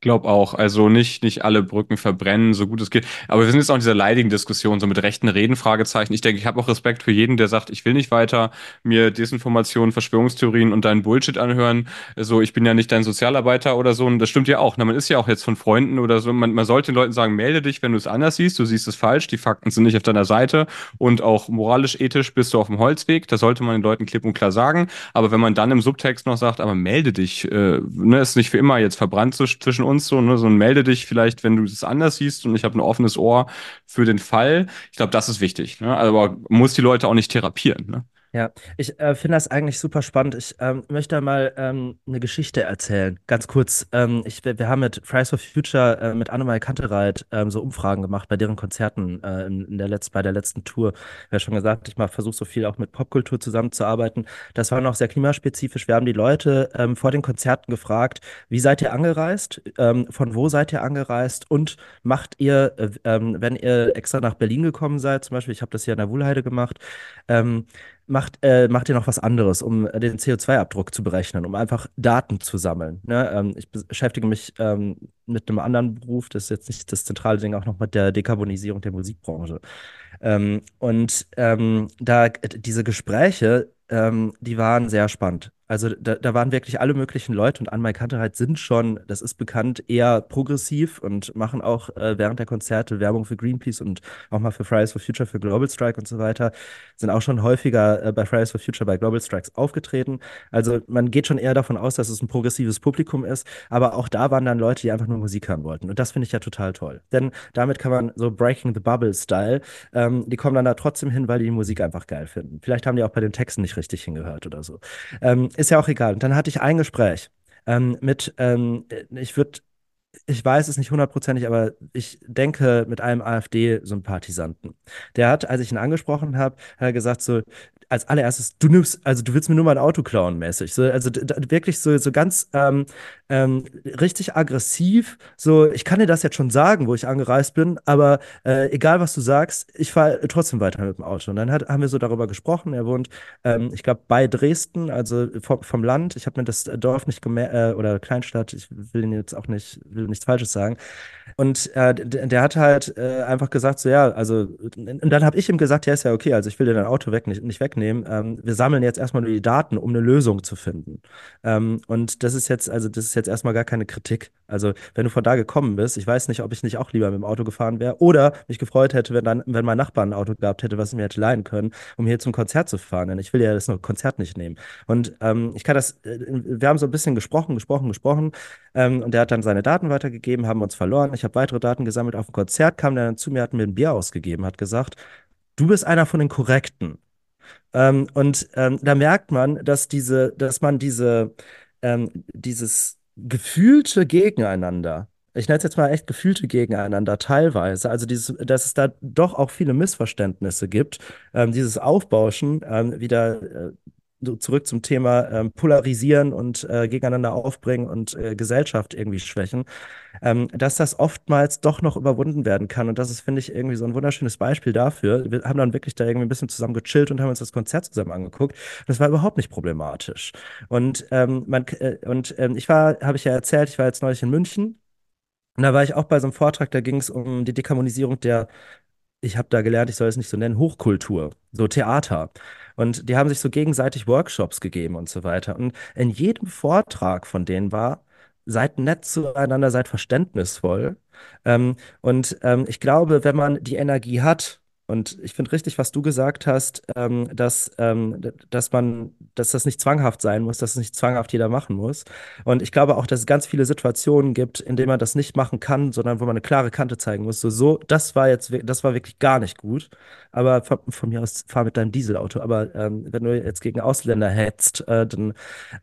Speaker 1: Glaub auch, also nicht, nicht alle Brücken verbrennen, so gut es geht. Aber wir sind jetzt auch in dieser leidigen Diskussion, so mit rechten Reden, Fragezeichen. Ich denke, ich habe auch Respekt für jeden, der sagt, ich will nicht weiter mir Desinformationen, Verschwörungstheorien und deinen Bullshit anhören. Also ich bin ja nicht dein Sozialarbeiter oder so. Und das stimmt ja auch. Na, man ist ja auch jetzt von Freunden oder so. Man, man sollte den Leuten sagen, melde dich, wenn du es anders siehst. Du siehst es falsch, die Fakten sind nicht auf deiner Seite. Und auch moralisch, ethisch bist du auf dem Holzweg. Da sollte man den Leuten klipp und klar sagen. Aber wenn man dann im Subtext noch sagt, aber melde dich, äh, ne, ist nicht für immer jetzt verbrannt zwischen uns so, ne, so ein melde dich vielleicht, wenn du es anders siehst und ich habe ein offenes Ohr für den Fall. Ich glaube, das ist wichtig. Ne? Aber muss die Leute auch nicht therapieren. Ne?
Speaker 2: Ja, ich äh, finde das eigentlich super spannend. Ich ähm, möchte mal ähm, eine Geschichte erzählen. Ganz kurz. Ähm, ich, wir haben mit Fridays for Future, äh, mit Annemai Kantereit ähm, so Umfragen gemacht bei deren Konzerten äh, in, in der Letz-, bei der letzten Tour. Ich habe ja schon gesagt, ich versuche so viel auch mit Popkultur zusammenzuarbeiten. Das war noch sehr klimaspezifisch. Wir haben die Leute ähm, vor den Konzerten gefragt, wie seid ihr angereist? Ähm, von wo seid ihr angereist? Und macht ihr, äh, wenn ihr extra nach Berlin gekommen seid, zum Beispiel, ich habe das hier in der Wuhlheide gemacht, macht, äh, macht ihr noch was anderes, um den CO2-Abdruck zu berechnen, um einfach Daten zu sammeln. Ne? Ähm, ich beschäftige mich ähm, mit einem anderen Beruf, das ist jetzt nicht das zentrale Ding, auch noch mit der Dekarbonisierung der Musikbranche. Ähm, und ähm, da diese Gespräche, ähm, die waren sehr spannend. Also da, da waren wirklich alle möglichen Leute und Anmai Kantereit sind schon, das ist bekannt, eher progressiv und machen auch äh, während der Konzerte Werbung für Greenpeace und auch mal für Fridays for Future, für Global Strike und so weiter. Sind auch schon häufiger äh, bei Fridays for Future, bei Global Strikes aufgetreten. Also man geht schon eher davon aus, dass es ein progressives Publikum ist, aber auch da waren dann Leute, die einfach nur Musik hören wollten. Und das finde ich ja total toll. Denn damit kann man so Breaking the Bubble-Style, ähm, die kommen dann da trotzdem hin, weil die die Musik einfach geil finden. Vielleicht haben die auch bei den Texten nicht richtig hingehört oder so. Ähm, ist ja auch egal. Und dann hatte ich ein Gespräch ähm, mit, ähm, ich würde, ich weiß es nicht hundertprozentig, aber ich denke mit einem AfD-Sympathisanten. Der hat, als ich ihn angesprochen habe, gesagt so, als allererstes, du nimmst, also du willst mir nur mein Auto klauen, mäßig. So, also wirklich so, so ganz ähm, ähm, richtig aggressiv. So, ich kann dir das jetzt schon sagen, wo ich angereist bin, aber äh, egal was du sagst, ich fahre trotzdem weiter mit dem Auto. Und dann hat, haben wir so darüber gesprochen. Er wohnt, ähm, ich glaube, bei Dresden, also vom, vom Land. Ich habe mir das Dorf nicht gemerkt, äh, oder Kleinstadt, ich will ihn jetzt auch nicht, will nichts Falsches sagen. Und äh, der hat halt äh, einfach gesagt, so ja, also, und dann habe ich ihm gesagt, ja, ist ja okay, also ich will dir dein Auto weg, nicht, nicht wegnehmen. Ähm, wir sammeln jetzt erstmal nur die Daten, um eine Lösung zu finden. Ähm, und das ist jetzt, also das ist jetzt erstmal gar keine Kritik. Also, wenn du von da gekommen bist, ich weiß nicht, ob ich nicht auch lieber mit dem Auto gefahren wäre oder mich gefreut hätte, wenn, dann, wenn mein Nachbar ein Auto gehabt hätte, was ich mir hätte leihen können, um hier zum Konzert zu fahren. Denn ich will ja das Konzert nicht nehmen. Und ähm, ich kann das, äh, wir haben so ein bisschen gesprochen, gesprochen, gesprochen. Ähm, und der hat dann seine Daten weitergegeben, haben uns verloren. Ich habe weitere Daten gesammelt. Auf dem Konzert kam der dann zu mir, hat mir ein Bier ausgegeben, hat gesagt, du bist einer von den Korrekten. Ähm, und ähm, da merkt man, dass diese, dass man diese, ähm, dieses gefühlte Gegeneinander, ich nenne es jetzt mal echt gefühlte Gegeneinander teilweise, also dieses, dass es da doch auch viele Missverständnisse gibt, ähm, dieses Aufbauschen, ähm, wieder äh, zurück zum Thema ähm, Polarisieren und äh, gegeneinander aufbringen und äh, Gesellschaft irgendwie schwächen, ähm, dass das oftmals doch noch überwunden werden kann. Und das ist, finde ich, irgendwie so ein wunderschönes Beispiel dafür. Wir haben dann wirklich da irgendwie ein bisschen zusammen gechillt und haben uns das Konzert zusammen angeguckt. Das war überhaupt nicht problematisch. Und, ähm, man, äh, und ähm, ich war, habe ich ja erzählt, ich war jetzt neulich in München. Und da war ich auch bei so einem Vortrag, da ging es um die Dekarbonisierung der ich habe da gelernt, ich soll es nicht so nennen, Hochkultur, so Theater. Und die haben sich so gegenseitig Workshops gegeben und so weiter. Und in jedem Vortrag von denen war, seid nett zueinander, seid verständnisvoll. Ähm, und ähm, ich glaube, wenn man die Energie hat, Und ich finde richtig, was du gesagt hast, ähm, dass, ähm, dass man, dass das nicht zwanghaft sein muss, dass es nicht zwanghaft jeder machen muss. Und ich glaube auch, dass es ganz viele Situationen gibt, in denen man das nicht machen kann, sondern wo man eine klare Kante zeigen muss. So, so, das war jetzt, das war wirklich gar nicht gut. Aber von, von mir aus fahr mit deinem Dieselauto. Aber ähm, wenn du jetzt gegen Ausländer hetzt, äh, dann,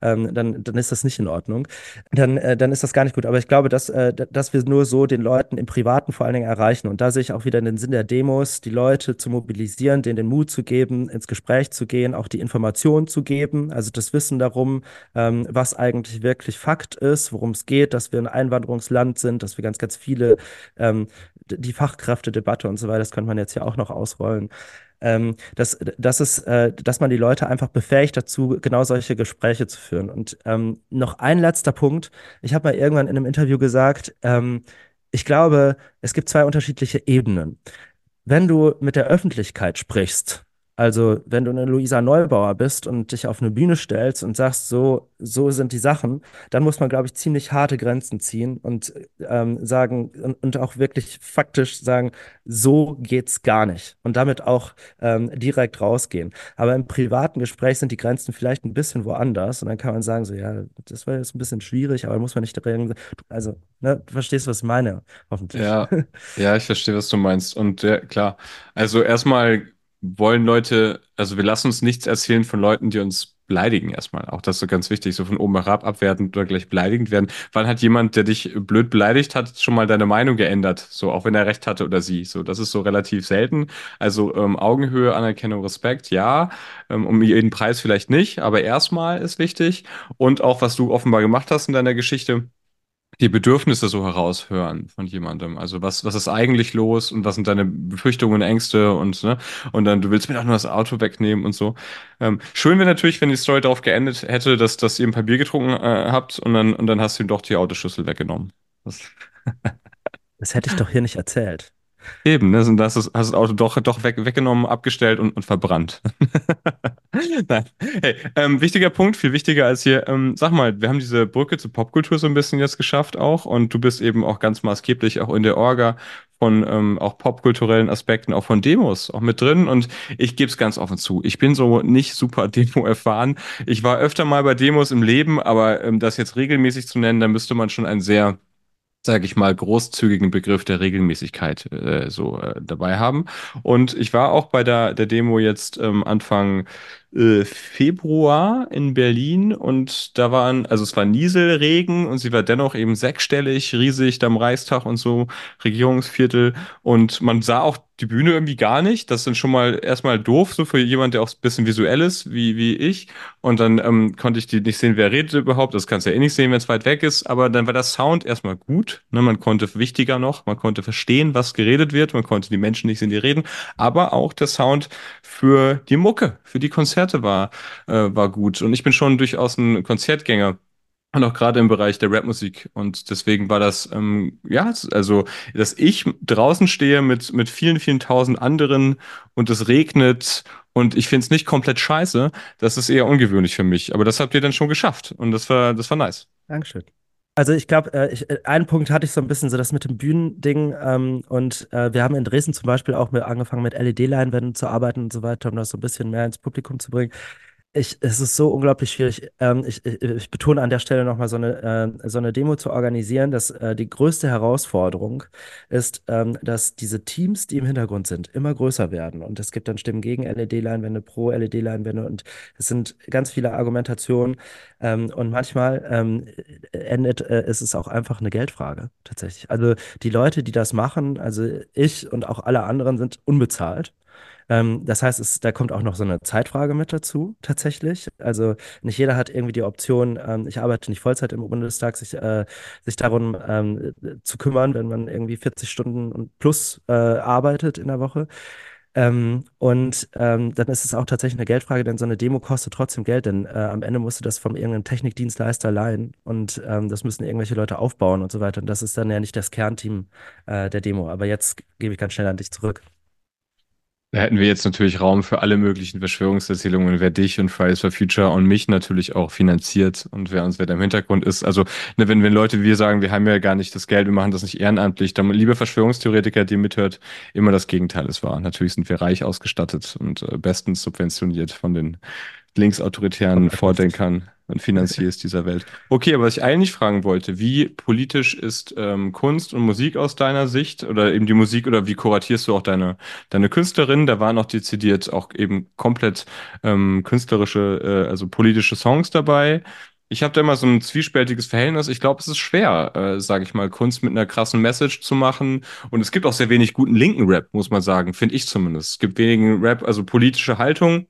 Speaker 2: ähm, dann, dann ist das nicht in Ordnung dann, äh, dann ist das gar nicht gut. Aber ich glaube, dass, äh, dass wir nur so den Leuten im Privaten vor allen Dingen erreichen. Und da sehe ich auch wieder den Sinn der Demos, die Leute zu mobilisieren, denen den Mut zu geben, ins Gespräch zu gehen, auch die Informationen zu geben, also das Wissen darum, ähm, was eigentlich wirklich Fakt ist, worum es geht, dass wir ein Einwanderungsland sind, dass wir ganz, ganz viele, ähm, die Fachkräftedebatte und so weiter, das könnte man jetzt ja auch noch ausrollen ähm, dass, dass, es, äh, dass man die Leute einfach befähigt dazu, genau solche Gespräche zu führen. Und ähm, noch ein letzter Punkt. Ich habe mal irgendwann in einem Interview gesagt, ähm, ich glaube, es gibt zwei unterschiedliche Ebenen wenn du mit der Öffentlichkeit sprichst, also wenn du eine Luisa Neubauer bist und dich auf eine Bühne stellst und sagst, so, so sind die Sachen, dann muss man, glaube ich, ziemlich harte Grenzen ziehen und ähm, sagen und, und auch wirklich faktisch sagen, so geht's gar nicht. Und damit auch ähm, direkt rausgehen. Aber im privaten Gespräch sind die Grenzen vielleicht ein bisschen woanders und dann kann man sagen, so, ja, das war jetzt ein bisschen schwierig, aber muss man nicht darin, also, ne, du verstehst, was ich meine, hoffentlich.
Speaker 1: Ja, ja, ich verstehe, was du meinst. Und ja, klar, also erstmal wollen Leute, also wir lassen uns nichts erzählen von Leuten, die uns beleidigen erstmal. Auch das ist so ganz wichtig, so von oben herab abwertend oder gleich beleidigend werden. Wann hat jemand, der dich blöd beleidigt hat, schon mal deine Meinung geändert? So, auch wenn er recht hatte oder sie. So, das ist so relativ selten. Also ähm, Augenhöhe, Anerkennung, Respekt, ja. Ähm, um jeden Preis vielleicht nicht, aber erstmal ist wichtig. Und auch, was du offenbar gemacht hast in deiner Geschichte die Bedürfnisse so heraushören von jemandem. Also was, was ist eigentlich los und was sind deine Befürchtungen, Ängste und, ne? Und dann, du willst mir doch nur das Auto wegnehmen und so. Ähm, schön wäre natürlich, wenn die Story darauf geendet hätte, dass, dass ihr ein paar Bier getrunken äh, habt und dann, und dann hast du ihm doch die Autoschlüssel weggenommen. Das,
Speaker 2: Das hätte ich doch hier nicht erzählt.
Speaker 1: Eben, ne? Und das ist, hast das Auto doch, doch weg, weggenommen, abgestellt und, und verbrannt. Nein. Hey, ähm, wichtiger Punkt, viel wichtiger als hier. Ähm, sag mal, wir haben diese Brücke zur Popkultur so ein bisschen jetzt geschafft auch und du bist eben auch ganz maßgeblich auch in der Orga von ähm, auch popkulturellen Aspekten, auch von Demos auch mit drin und ich gebe es ganz offen zu. Ich bin so nicht super Demo erfahren. Ich war öfter mal bei Demos im Leben, aber ähm, das jetzt regelmäßig zu nennen, da müsste man schon ein sehr sage ich mal, großzügigen Begriff der Regelmäßigkeit äh, so äh, dabei haben. Und ich war auch bei der, der Demo jetzt ähm, Anfang äh, Februar in Berlin und da waren, also es war Nieselregen und sie war dennoch eben sechsstellig, riesig, da am Reichstag und so, Regierungsviertel und man sah auch die Bühne irgendwie gar nicht. Das dann schon mal erstmal doof, so für jemand, der auch ein bisschen visuell ist, wie, wie ich. Und dann ähm, konnte ich die nicht sehen, wer redet überhaupt. Das kannst du ja eh nicht sehen, wenn es weit weg ist. Aber dann war der Sound erstmal gut. Ne? Man konnte, wichtiger noch, man konnte verstehen, was geredet wird. Man konnte die Menschen nicht sehen, die reden. Aber auch der Sound für die Mucke, für die Konzerte war, äh, war gut. Und ich bin schon durchaus ein Konzertgänger. Und auch gerade im Bereich der Rapmusik. Und deswegen war das, ähm, ja, also, dass ich draußen stehe mit, mit vielen, vielen tausend anderen und es regnet und ich finde es nicht komplett scheiße, das ist eher ungewöhnlich für mich. Aber das habt ihr dann schon geschafft und das war, das war nice.
Speaker 2: Dankeschön. Also ich glaube, äh, äh, einen Punkt hatte ich so ein bisschen so das mit dem Bühnending ähm, und äh, wir haben in Dresden zum Beispiel auch mit, angefangen mit LED-Leinwänden zu arbeiten und so weiter, um das so ein bisschen mehr ins Publikum zu bringen. Ich, es ist so unglaublich schwierig. Ähm, ich, ich, ich betone an der Stelle nochmal so eine, äh, so eine Demo zu organisieren, dass äh, die größte Herausforderung ist, ähm, dass diese Teams, die im Hintergrund sind, immer größer werden. Und es gibt dann Stimmen gegen LED-Leinwände, pro LED-Leinwände und es sind ganz viele Argumentationen. Ähm, und manchmal ähm, endet äh, ist es auch einfach eine Geldfrage, tatsächlich. Also die Leute, die das machen, also ich und auch alle anderen sind unbezahlt. Ähm, das heißt, es, da kommt auch noch so eine Zeitfrage mit dazu, tatsächlich. Also nicht jeder hat irgendwie die Option, ähm, ich arbeite nicht Vollzeit im Bundestag, sich, äh, sich darum ähm, zu kümmern, wenn man irgendwie 40 Stunden und plus äh, arbeitet in der Woche. Ähm, und ähm, dann ist es auch tatsächlich eine Geldfrage, denn so eine Demo kostet trotzdem Geld, denn äh, am Ende musst du das von irgendeinem Technikdienstleister leihen und ähm, das müssen irgendwelche Leute aufbauen und so weiter. Und das ist dann ja nicht das Kernteam äh, der Demo. Aber jetzt gebe ich ganz schnell an dich zurück.
Speaker 1: Da hätten wir jetzt natürlich Raum für alle möglichen Verschwörungserzählungen, wer dich und Fridays for Future und mich natürlich auch finanziert und wer uns wer da im Hintergrund ist. Also, ne, wenn, wenn Leute wie wir sagen, wir haben ja gar nicht das Geld, wir machen das nicht ehrenamtlich, dann, liebe Verschwörungstheoretiker, die mithört, immer das Gegenteil ist wahr. Natürlich sind wir reich ausgestattet und äh, bestens subventioniert von den linksautoritären Vordenkern und Finanziers dieser Welt. Okay, aber was ich eigentlich fragen wollte, wie politisch ist ähm, Kunst und Musik aus deiner Sicht oder eben die Musik oder wie kuratierst du auch deine, deine Künstlerin? Da waren auch dezidiert auch eben komplett ähm, künstlerische, äh, also politische Songs dabei. Ich habe da immer so ein zwiespältiges Verhältnis. Ich glaube, es ist schwer, äh, sage ich mal, Kunst mit einer krassen Message zu machen. Und es gibt auch sehr wenig guten linken Rap, muss man sagen, finde ich zumindest. Es gibt wenigen Rap, also politische Haltung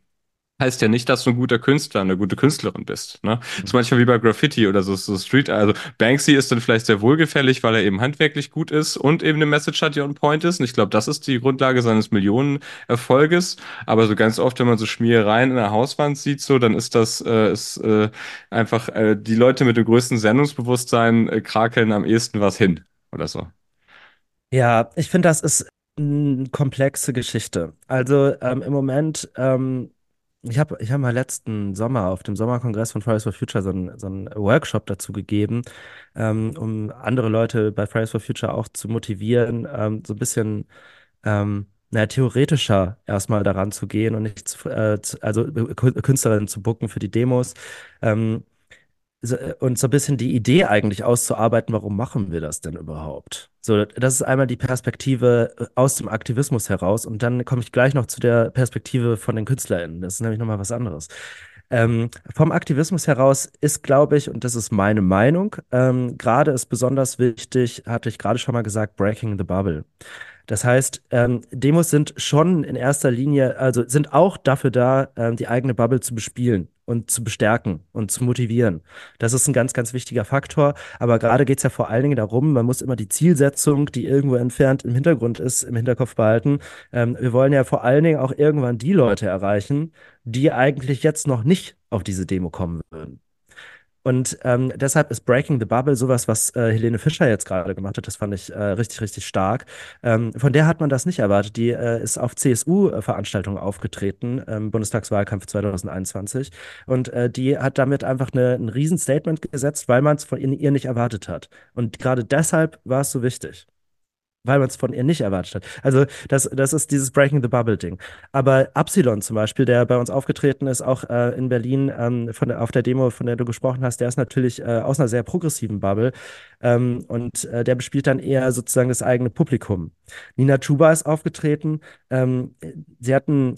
Speaker 1: heißt ja nicht, dass du ein guter Künstler, eine gute Künstlerin bist. Ne? Das ist manchmal wie bei Graffiti oder so, so Street. Also Banksy ist dann vielleicht sehr wohlgefällig, weil er eben handwerklich gut ist und eben eine Message hat, die on point ist. Und ich glaube, das ist die Grundlage seines Millionenerfolges. Aber so ganz oft, wenn man so Schmierereien in der Hauswand sieht, so, dann ist das äh, ist, äh, einfach äh, die Leute mit dem größten Sendungsbewusstsein äh, krakeln am ehesten was hin oder so.
Speaker 2: Ja, ich finde, das ist eine komplexe Geschichte. Also ähm, im Moment ähm, Ich habe ich hab mal letzten Sommer auf dem Sommerkongress von Fridays for Future so einen so Workshop dazu gegeben, ähm, um andere Leute bei Fridays for Future auch zu motivieren, ähm, so ein bisschen ähm, naja, theoretischer erstmal daran zu gehen und nicht zu, äh, zu, also Kü- Künstlerinnen zu booken für die Demos. Ähm, äh, und so ein bisschen die Idee eigentlich auszuarbeiten, warum machen wir das denn überhaupt? So, das ist einmal die Perspektive äh, aus dem Aktivismus heraus und dann komme ich gleich noch zu der Perspektive von den KünstlerInnen. Das ist nämlich nochmal was anderes. Ähm, vom Aktivismus heraus ist, glaube ich, und das ist meine Meinung, ähm, gerade ist besonders wichtig, hatte ich gerade schon mal gesagt, Breaking the Bubble. Das heißt, ähm, Demos sind schon in erster Linie, also sind auch dafür da, ähm, die eigene Bubble zu bespielen und zu bestärken und zu motivieren. Das ist ein ganz, ganz wichtiger Faktor. Aber gerade geht es ja vor allen Dingen darum, man muss immer die Zielsetzung, die irgendwo entfernt im Hintergrund ist, im Hinterkopf behalten. Ähm, wir wollen ja vor allen Dingen auch irgendwann die Leute erreichen, die eigentlich jetzt noch nicht auf diese Demo kommen würden. Und ähm, deshalb ist Breaking the Bubble sowas, was äh, Helene Fischer jetzt gerade gemacht hat. Das fand ich äh, richtig, richtig stark. Ähm, von der hat man das nicht erwartet. Die äh, ist auf CSU-Veranstaltungen aufgetreten, im Bundestagswahlkampf 2021. Und äh, die hat damit einfach eine, ein Riesenstatement gesetzt, weil man es von ihr nicht erwartet hat. Und gerade deshalb war es so wichtig weil man es von ihr nicht erwartet hat. Also das, das ist dieses Breaking the Bubble-Ding. Aber Absilon zum Beispiel, der bei uns aufgetreten ist, auch äh, in Berlin ähm, von der, auf der Demo, von der du gesprochen hast, der ist natürlich äh, aus einer sehr progressiven Bubble ähm, und äh, der bespielt dann eher sozusagen das eigene Publikum. Nina Chuba ist aufgetreten. Ähm, sie hatten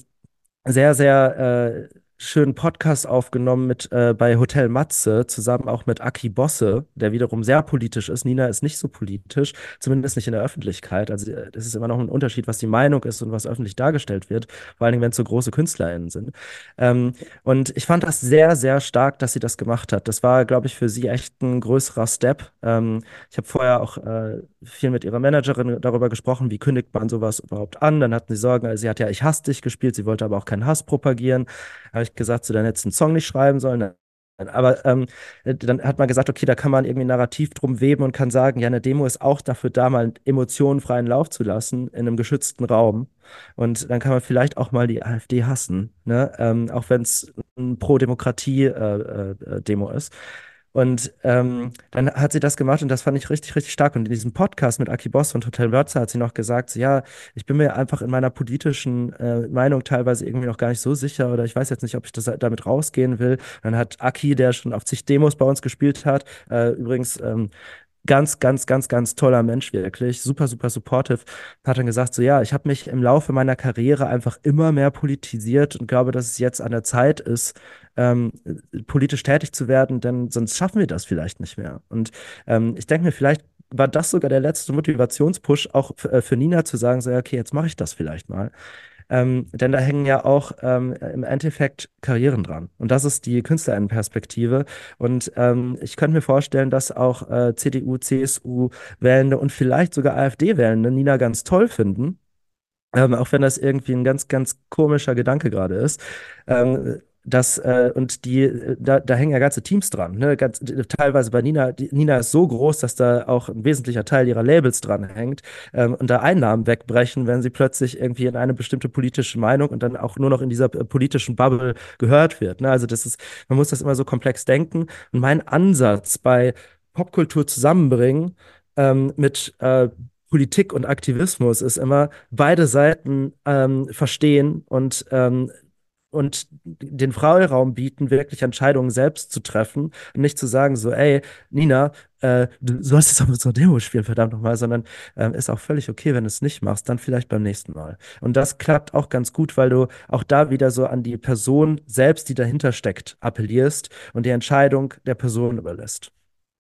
Speaker 2: sehr, sehr äh, schönen Podcast aufgenommen mit äh, bei Hotel Matze, zusammen auch mit Aki Bosse, der wiederum sehr politisch ist. Nina ist nicht so politisch, zumindest nicht in der Öffentlichkeit. Also äh, das ist immer noch ein Unterschied, was die Meinung ist und was öffentlich dargestellt wird, vor allen Dingen, wenn es so große KünstlerInnen sind. Ähm, und ich fand das sehr, sehr stark, dass sie das gemacht hat. Das war, glaube ich, für sie echt ein größerer Step. Ähm, ich habe vorher auch äh, viel mit ihrer Managerin darüber gesprochen, wie kündigt man sowas überhaupt an. Dann hatten sie Sorgen, also sie hat ja Ich hasse dich gespielt, sie wollte aber auch keinen Hass propagieren habe ich gesagt, so, dann hättest du einen Song nicht schreiben sollen. Aber ähm, dann hat man gesagt, okay, da kann man irgendwie Narrativ drum weben und kann sagen, ja, eine Demo ist auch dafür da, mal Emotionen freien Lauf zu lassen in einem geschützten Raum. Und dann kann man vielleicht auch mal die AfD hassen, ne? Ähm, auch wenn es ein Pro-Demokratie-Demo äh, äh, ist. Und ähm, dann hat sie das gemacht und das fand ich richtig, richtig stark. Und in diesem Podcast mit Aki Boss und Hotel Wörzer hat sie noch gesagt, so, ja, ich bin mir einfach in meiner politischen äh, Meinung teilweise irgendwie noch gar nicht so sicher oder ich weiß jetzt nicht, ob ich das damit rausgehen will. Dann hat Aki, der schon auf zig Demos bei uns gespielt hat, äh, übrigens ähm, ganz, ganz, ganz, ganz toller Mensch, wirklich. Super, super supportive. Hat dann gesagt, so ja, ich habe mich im Laufe meiner Karriere einfach immer mehr politisiert und glaube, dass es jetzt an der Zeit ist, ähm, politisch tätig zu werden, denn sonst schaffen wir das vielleicht nicht mehr. Und ähm, ich denke mir, vielleicht war das sogar der letzte Motivationspush, auch äh, für Nina zu sagen, so, ja, okay, jetzt mache ich das vielleicht mal. Ähm, denn da hängen ja auch ähm, im Endeffekt Karrieren dran. Und das ist die Künstlerinnenperspektive. Und ähm, ich könnte mir vorstellen, dass auch äh, CDU, CSU Wählende und vielleicht sogar AfD Wählende Nina ganz toll finden. Ähm, auch wenn das irgendwie ein ganz, ganz komischer Gedanke gerade ist. Ähm, das, äh, und die, äh, da, da hängen ja ganze Teams dran. Ne? Ganz, teilweise bei Nina, die, Nina ist so groß, dass da auch ein wesentlicher Teil ihrer Labels dran hängt ähm, und da Einnahmen wegbrechen, wenn sie plötzlich irgendwie in eine bestimmte politische Meinung und dann auch nur noch in dieser äh, politischen Bubble gehört wird. Ne? Also das ist, man muss das immer so komplex denken. Und mein Ansatz bei Popkultur zusammenbringen ähm, mit äh, Politik und Aktivismus ist immer beide Seiten ähm, verstehen und ähm, und den Freiraum bieten, wirklich Entscheidungen selbst zu treffen und nicht zu sagen, so, ey, Nina, äh, du sollst jetzt auch mit so einer Demo spielen, verdammt nochmal, sondern äh, ist auch völlig okay, wenn du es nicht machst, dann vielleicht beim nächsten Mal. Und das klappt auch ganz gut, weil du auch da wieder so an die Person selbst, die dahinter steckt, appellierst und die Entscheidung der Person überlässt.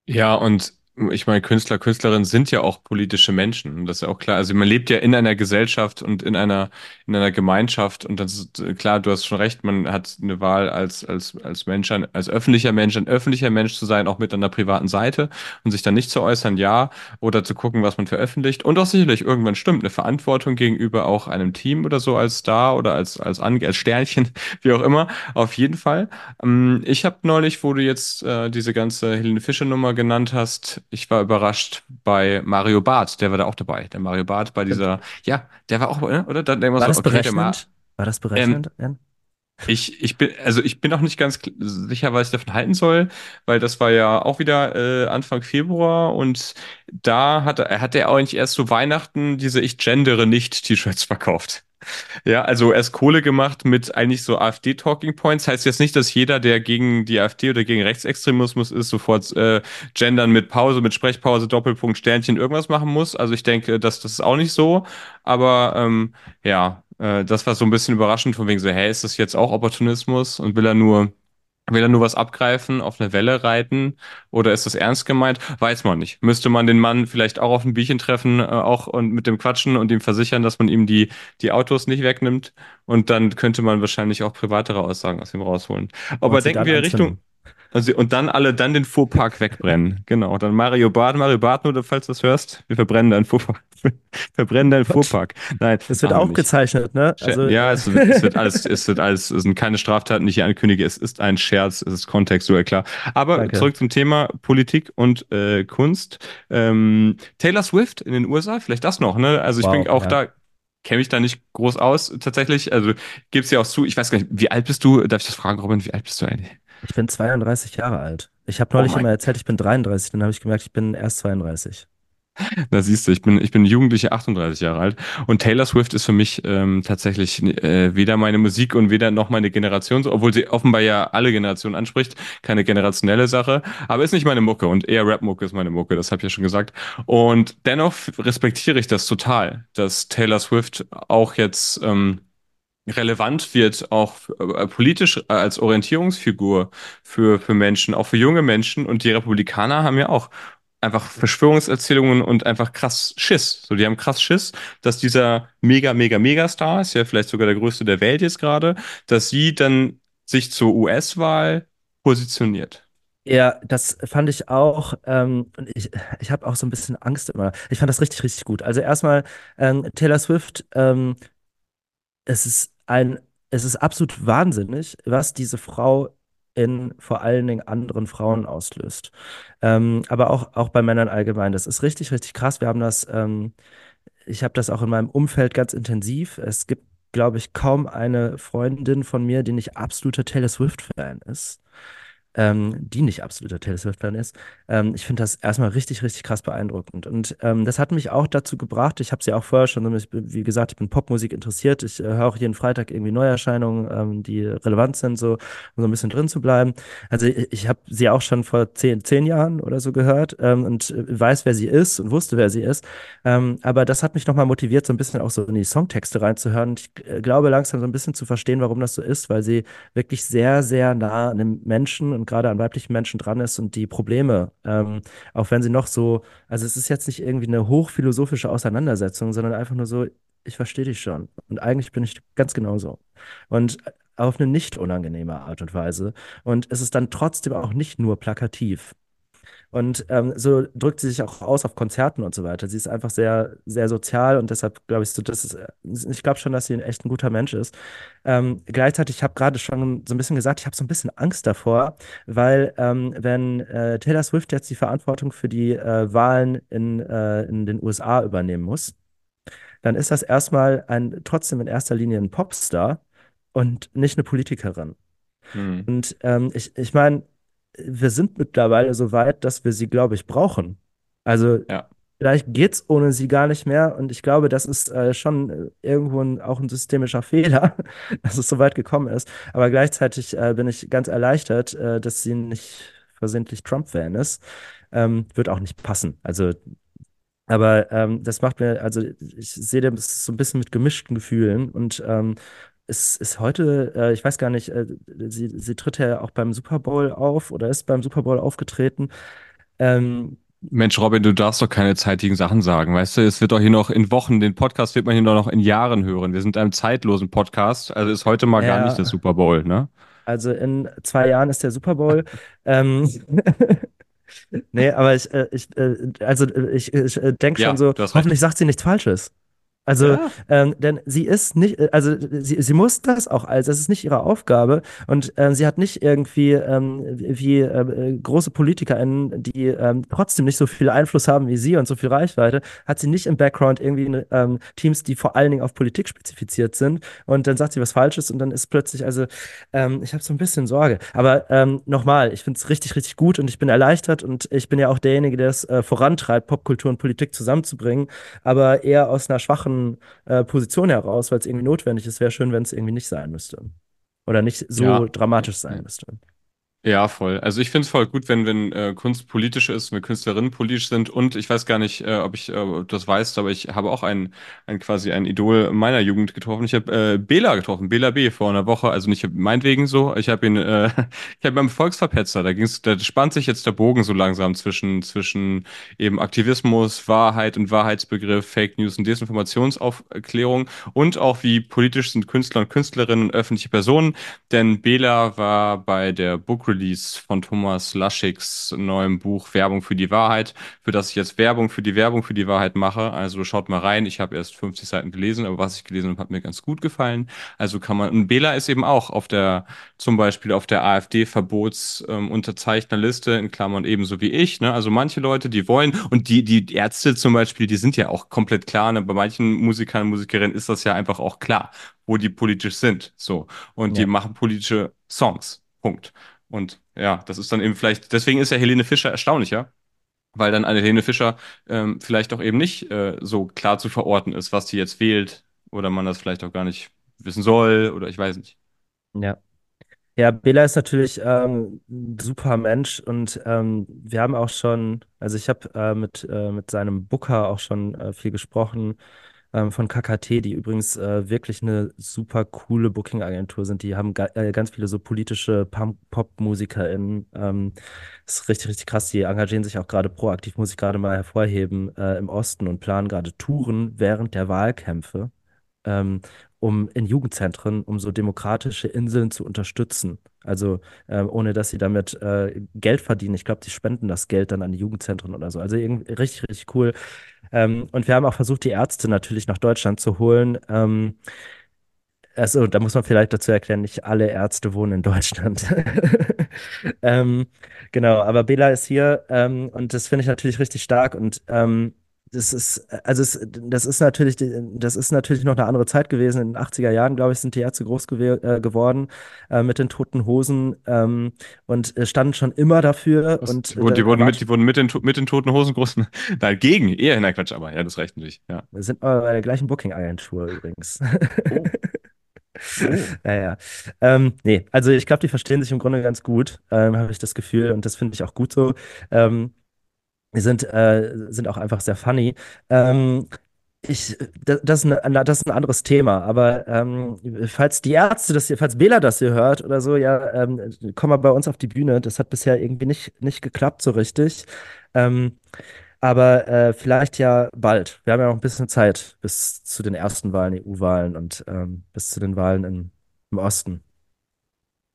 Speaker 1: Ja, und ich meine, Künstler, Künstlerinnen sind ja auch politische Menschen. Das ist ja auch klar. Also man lebt ja in einer Gesellschaft und in einer, in einer Gemeinschaft. Und das ist klar, du hast schon recht, man hat eine Wahl als, als, als Mensch, als öffentlicher Mensch, ein öffentlicher Mensch zu sein, auch mit einer privaten Seite und sich dann nicht zu äußern, ja, oder zu gucken, was man veröffentlicht. Und auch sicherlich irgendwann stimmt, eine Verantwortung gegenüber auch einem Team oder so als Star oder als, als, als Sternchen, wie auch immer. Auf jeden Fall. Ähm, ich habe neulich, wo du jetzt äh, diese ganze Helene Fischer Nummer genannt hast, ich war überrascht bei Mario Barth, der war da auch dabei. Der Mario Barth bei dieser, ja, der war auch, ne, oder? Da
Speaker 2: war, so, das okay, berechnend? war das berechnend?
Speaker 1: Ähm, ich, ich bin, also ich bin auch nicht ganz sicher, was ich davon halten soll, weil das war ja auch wieder äh, Anfang Februar und da hat er, hat er eigentlich erst zu Weihnachten diese Ich gendere nicht T-Shirts verkauft. Ja, also erst Kohle gemacht mit eigentlich so AfD-Talking Points. Heißt jetzt nicht, dass jeder, der gegen die AfD oder gegen Rechtsextremismus ist, sofort äh, gendern mit Pause, mit Sprechpause, Doppelpunkt, Sternchen, irgendwas machen muss. Also ich denke, dass das ist auch nicht so. Aber ähm, ja, äh, das war so ein bisschen überraschend, von wegen so, hey, ist das jetzt auch Opportunismus und will er nur Will er nur was abgreifen, auf eine Welle reiten oder ist das ernst gemeint? Weiß man nicht. Müsste man den Mann vielleicht auch auf ein Bierchen treffen, äh, auch und mit dem quatschen und ihm versichern, dass man ihm die, die Autos nicht wegnimmt und dann könnte man wahrscheinlich auch privatere Aussagen aus ihm rausholen. Aber denken wir Richtung, also, und dann alle dann den Fuhrpark wegbrennen. Genau. Dann Mario Bart, Mario Bart, nur falls du das hörst, wir verbrennen deinen Fuhrpark. verbrennen deinen Fuhrpark. Nein.
Speaker 2: Es wird aufgezeichnet, ne?
Speaker 1: Also, ja, es wird, es wird alles, es wird alles, es sind keine Straftaten, die ich hier ankündige. Es ist ein Scherz, es ist kontextuell klar. Aber Danke. zurück zum Thema Politik und äh, Kunst. Ähm, Taylor Swift in den USA, vielleicht das noch, ne? Also ich wow, bin auch ja. da kenne mich da nicht groß aus tatsächlich. Also gibt's ja auch zu. Ich weiß gar nicht, wie alt bist du? Darf ich das fragen, Robin? Wie alt bist du eigentlich?
Speaker 2: Ich bin 32 Jahre alt. Ich habe neulich oh immer erzählt, ich bin 33, dann habe ich gemerkt, ich bin erst 32.
Speaker 1: Da siehst du, ich bin, ich bin jugendliche 38 Jahre alt und Taylor Swift ist für mich ähm, tatsächlich äh, weder meine Musik und weder noch meine Generation, obwohl sie offenbar ja alle Generationen anspricht, keine generationelle Sache, aber ist nicht meine Mucke und eher Rap-Mucke ist meine Mucke, das habe ich ja schon gesagt. Und dennoch respektiere ich das total, dass Taylor Swift auch jetzt ähm, relevant wird, auch äh, politisch äh, als Orientierungsfigur für, für Menschen, auch für junge Menschen. Und die Republikaner haben ja auch einfach Verschwörungserzählungen und einfach krass Schiss. So, die haben krass Schiss, dass dieser mega, mega, mega Star ist ja vielleicht sogar der größte der Welt jetzt gerade, dass sie dann sich zur US-Wahl positioniert.
Speaker 2: Ja, das fand ich auch. Ähm, ich ich habe auch so ein bisschen Angst immer. Ich fand das richtig, richtig gut. Also erstmal ähm, Taylor Swift, ähm, es ist ein, es ist absolut wahnsinnig, was diese Frau in vor allen Dingen anderen Frauen auslöst. Ähm, aber auch, auch bei Männern allgemein. Das ist richtig, richtig krass. Wir haben das, ähm, ich habe das auch in meinem Umfeld ganz intensiv. Es gibt, glaube ich, kaum eine Freundin von mir, die nicht absoluter Taylor Swift-Fan ist ähm, die nicht absoluter Taylor Swift-Fan ist. Ähm, ich finde das erstmal richtig, richtig krass beeindruckend. Und ähm, das hat mich auch dazu gebracht, ich habe sie ja auch vorher schon, wie gesagt, ich bin Popmusik interessiert. Ich äh, höre auch jeden Freitag irgendwie Neuerscheinungen, ähm, die relevant sind, so, um so ein bisschen drin zu bleiben. Also ich, ich habe sie auch schon vor zehn, zehn Jahren oder so gehört ähm, und äh, weiß, wer sie ist und wusste, wer sie ist. Ähm, aber das hat mich nochmal motiviert, so ein bisschen auch so in die Songtexte reinzuhören. Und ich äh, glaube langsam so ein bisschen zu verstehen, warum das so ist, weil sie wirklich sehr, sehr nah an den Menschen und gerade an weiblichen Menschen dran ist und die Probleme, ähm, auch wenn sie noch so, also es ist jetzt nicht irgendwie eine hochphilosophische Auseinandersetzung, sondern einfach nur so, ich verstehe dich schon. Und eigentlich bin ich ganz genauso. Und auf eine nicht unangenehme Art und Weise. Und es ist dann trotzdem auch nicht nur plakativ. Und ähm, so drückt sie sich auch aus auf Konzerten und so weiter. Sie ist einfach sehr, sehr sozial und deshalb glaube ich so, das ist, äh, ich glaube schon, dass sie ein echt ein guter Mensch ist. Ähm, gleichzeitig, ich habe gerade schon so ein bisschen gesagt, ich habe so ein bisschen Angst davor, weil ähm, wenn äh, Taylor Swift jetzt die Verantwortung für die äh, Wahlen in, äh, in den USA übernehmen muss, dann ist das erstmal ein, trotzdem in erster Linie ein Popstar und nicht eine Politikerin.
Speaker 1: Hm.
Speaker 2: Und ähm, ich, ich meine, wir sind mittlerweile so weit, dass wir sie, glaube ich, brauchen. Also
Speaker 1: Ja,
Speaker 2: vielleicht geht es ohne sie gar nicht mehr. Und ich glaube, das ist äh, schon äh, irgendwo ein, auch ein systemischer Fehler, dass es so weit gekommen ist. Aber gleichzeitig äh, bin ich ganz erleichtert, äh, dass sie nicht versehentlich Trump-Fan ist. Ähm, wird auch nicht passen. Also aber ähm, das macht mir, also ich sehe das so ein bisschen mit gemischten Gefühlen und ähm, es ist heute, äh, ich weiß gar nicht, äh, sie, sie tritt ja auch beim Super Bowl auf oder ist beim Super Bowl aufgetreten. Ähm,
Speaker 1: Mensch, Robin, du darfst doch keine zeitigen Sachen sagen. Weißt du, es wird doch hier noch in Wochen, den Podcast wird man hier noch in Jahren hören. Wir sind einem zeitlosen Podcast. Also ist heute mal gar nicht der
Speaker 2: ja,
Speaker 1: Super Bowl, ne?
Speaker 2: also in zwei Jahren ist der Super Bowl. Ähm, nee, aber ich, äh, ich, äh, also äh, ich, ich äh, denke schon
Speaker 1: Ja,
Speaker 2: so,
Speaker 1: hast recht.
Speaker 2: hoffentlich sagt sie nichts Falsches. Also,
Speaker 1: Ja,
Speaker 2: ähm, denn sie ist nicht, äh, also sie, sie muss das auch, also das ist nicht ihre Aufgabe. Und ähm, sie hat nicht irgendwie ähm, wie äh, äh, große PolitikerInnen, die ähm, trotzdem nicht so viel Einfluss haben wie sie und so viel Reichweite, hat sie nicht im Background irgendwie ähm, Teams, die vor allen Dingen auf Politik spezifiziert sind. Und dann sagt sie was Falsches und dann ist plötzlich, also ähm, ich habe so ein bisschen Sorge. Aber ähm, nochmal, ich finde es richtig, richtig gut und ich bin erleichtert und ich bin ja auch derjenige, der es äh, vorantreibt, Popkultur und Politik zusammenzubringen. Aber eher aus einer schwachen äh, Position heraus, weil es irgendwie notwendig ist. Wäre schön, wenn es irgendwie nicht sein müsste. Oder nicht so
Speaker 1: ja.
Speaker 2: dramatisch sein müsste.
Speaker 1: Ja, voll. Also ich finde es voll gut, wenn, wenn äh, Kunst politisch ist, wenn Künstlerinnen politisch sind und ich weiß gar nicht, äh, ob ich äh, das weißt, aber ich habe auch ein, ein quasi ein Idol meiner Jugend getroffen. Ich habe äh, Bela getroffen, Bela B. vor einer Woche. Also nicht meinetwegen so. Ich habe ihn, äh, ich habe beim Volksverpetzer, da ging's, da spannt sich jetzt der Bogen so langsam zwischen zwischen eben Aktivismus, Wahrheit und Wahrheitsbegriff, Fake News und Desinformationsaufklärung und auch wie politisch sind Künstler und Künstlerinnen und öffentliche Personen. Denn Bela war bei der Book Release von Thomas Lascheks neuem Buch Werbung für die Wahrheit, für das ich jetzt Werbung für die Werbung für die Wahrheit mache. Also schaut mal rein. Ich habe erst 50 Seiten gelesen, aber was ich gelesen habe, hat mir ganz gut gefallen. Also kann man, und Bela ist eben auch auf der, zum Beispiel auf der AfD-Verbotsunterzeichnerliste, in Klammern ebenso wie ich. Ne? Also manche Leute, die wollen, und die, die Ärzte zum Beispiel, die sind ja auch komplett klar. Ne? Bei manchen Musikern und Musikerinnen ist das ja einfach auch klar, wo die politisch sind. So und die
Speaker 2: Ja,
Speaker 1: machen politische Songs. Punkt. Und ja, das ist dann eben vielleicht, deswegen ist ja Helene Fischer erstaunlicher, weil dann eine Helene Fischer ähm, vielleicht auch eben nicht äh, so klar zu verorten ist, was die jetzt wählt, oder man das vielleicht auch gar nicht wissen soll, oder ich weiß nicht.
Speaker 2: ja. Ja, Bela ist natürlich ähm, ein super Mensch und ähm, wir haben auch schon, also ich habe äh, mit, äh, mit seinem Booker auch schon äh, viel gesprochen ähm, von KKT, die übrigens äh, wirklich eine super coole Booking-Agentur sind. Die haben ga äh, ganz viele so politische Pop-MusikerInnen. Ähm, ist richtig, richtig krass. Die engagieren sich auch gerade proaktiv, muss ich gerade mal hervorheben, äh, im Osten und planen gerade Touren während der Wahlkämpfe ähm, um in Jugendzentren, um so demokratische Inseln zu unterstützen. Also ähm, ohne dass sie damit äh, Geld verdienen. Ich glaube, die spenden das Geld dann an die Jugendzentren oder so. Also irgendwie richtig, richtig cool. Ähm, und wir haben auch versucht, die Ärzte natürlich nach Deutschland zu holen. Ähm, also da muss man vielleicht dazu erklären, nicht alle Ärzte wohnen in Deutschland. Ähm, genau, aber Bela ist hier ähm, und das finde ich natürlich richtig stark und ähm, das ist, also es, das ist natürlich, das ist natürlich noch eine andere Zeit gewesen. In den 80er Jahren, glaube ich, sind die Ärzte groß gewe- äh, geworden äh, mit den Toten Hosen ähm, und äh, standen schon immer dafür
Speaker 1: Was?
Speaker 2: und
Speaker 1: Die die wurden mit, die wurden mit den, mit den toten Hosen großen, dagegen, eher, nein, Quatsch, aber ja, das reicht natürlich, ja.
Speaker 2: wir sind aber bei der gleichen Booking-Agentur übrigens.
Speaker 1: Oh, oh.
Speaker 2: Ja, ja. Ähm, nee, also ich glaube, die verstehen sich im Grunde ganz gut, ähm, habe ich das Gefühl und das finde ich auch gut so. Ähm, sind, äh, sind auch einfach sehr funny. Ähm, ich, das, das ist ein, das ist ein anderes Thema, aber ähm, falls die Ärzte das hier, falls Bela das hier hört oder so, ja, ähm, komm mal bei uns auf die Bühne. Das hat bisher irgendwie nicht, nicht geklappt so richtig. Ähm, aber äh, vielleicht ja bald. Wir haben ja noch ein bisschen Zeit bis zu den ersten Wahlen, EU-Wahlen und ähm, bis zu den Wahlen in, im Osten.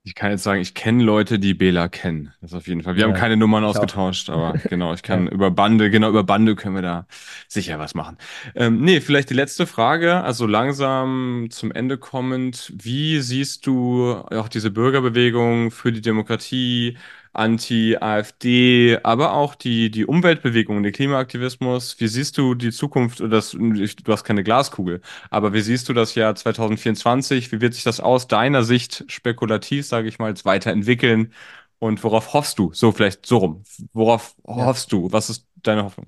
Speaker 1: Ich kann jetzt sagen, ich kenne Leute, die Bela kennen. Das auf jeden Fall. Wir haben
Speaker 2: Ja,
Speaker 1: keine Nummern
Speaker 2: ich auch.
Speaker 1: ausgetauscht, aber genau, ich
Speaker 2: Ja.
Speaker 1: kann über Bande, genau über Bande können wir da sicher was machen. Ähm, nee, vielleicht die letzte Frage, also langsam zum Ende kommend. Wie siehst du auch diese Bürgerbewegung für die Demokratie, Anti-AfD, aber auch die, die Umweltbewegung, der Klimaaktivismus? Wie siehst du die Zukunft? Das, du hast keine Glaskugel. Aber wie siehst du das Jahr 2024? Wie wird sich das aus deiner Sicht spekulativ, sage ich mal, jetzt weiterentwickeln? Und worauf hoffst du? So vielleicht so rum. Worauf
Speaker 2: Ja.
Speaker 1: hoffst du? Was ist deine Hoffnung?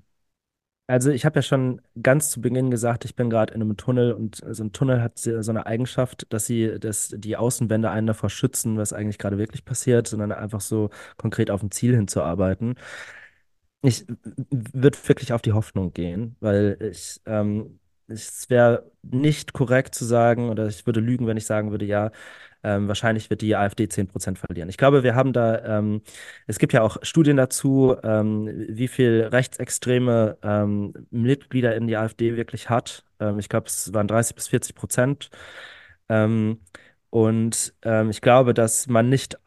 Speaker 2: Also ich habe ja schon ganz zu Beginn gesagt, ich bin gerade in einem Tunnel und so ein Tunnel hat so so eine Eigenschaft, dass sie, dass die Außenwände einen davor schützen, was eigentlich gerade wirklich passiert, sondern einfach so konkret auf ein Ziel hinzuarbeiten. Ich würde wirklich auf die Hoffnung gehen, weil ich, ähm, es wäre nicht korrekt zu sagen, oder ich würde lügen, wenn ich sagen würde, ja, ähm, wahrscheinlich wird die AfD 10% verlieren. Ich glaube, wir haben da, ähm, es gibt ja auch Studien dazu, ähm, wie viel rechtsextreme ähm, Mitglieder in die AfD wirklich hat. Ähm, ich glaube, es waren 30 bis 40 Prozent. Ähm, und ich glaube, dass man nicht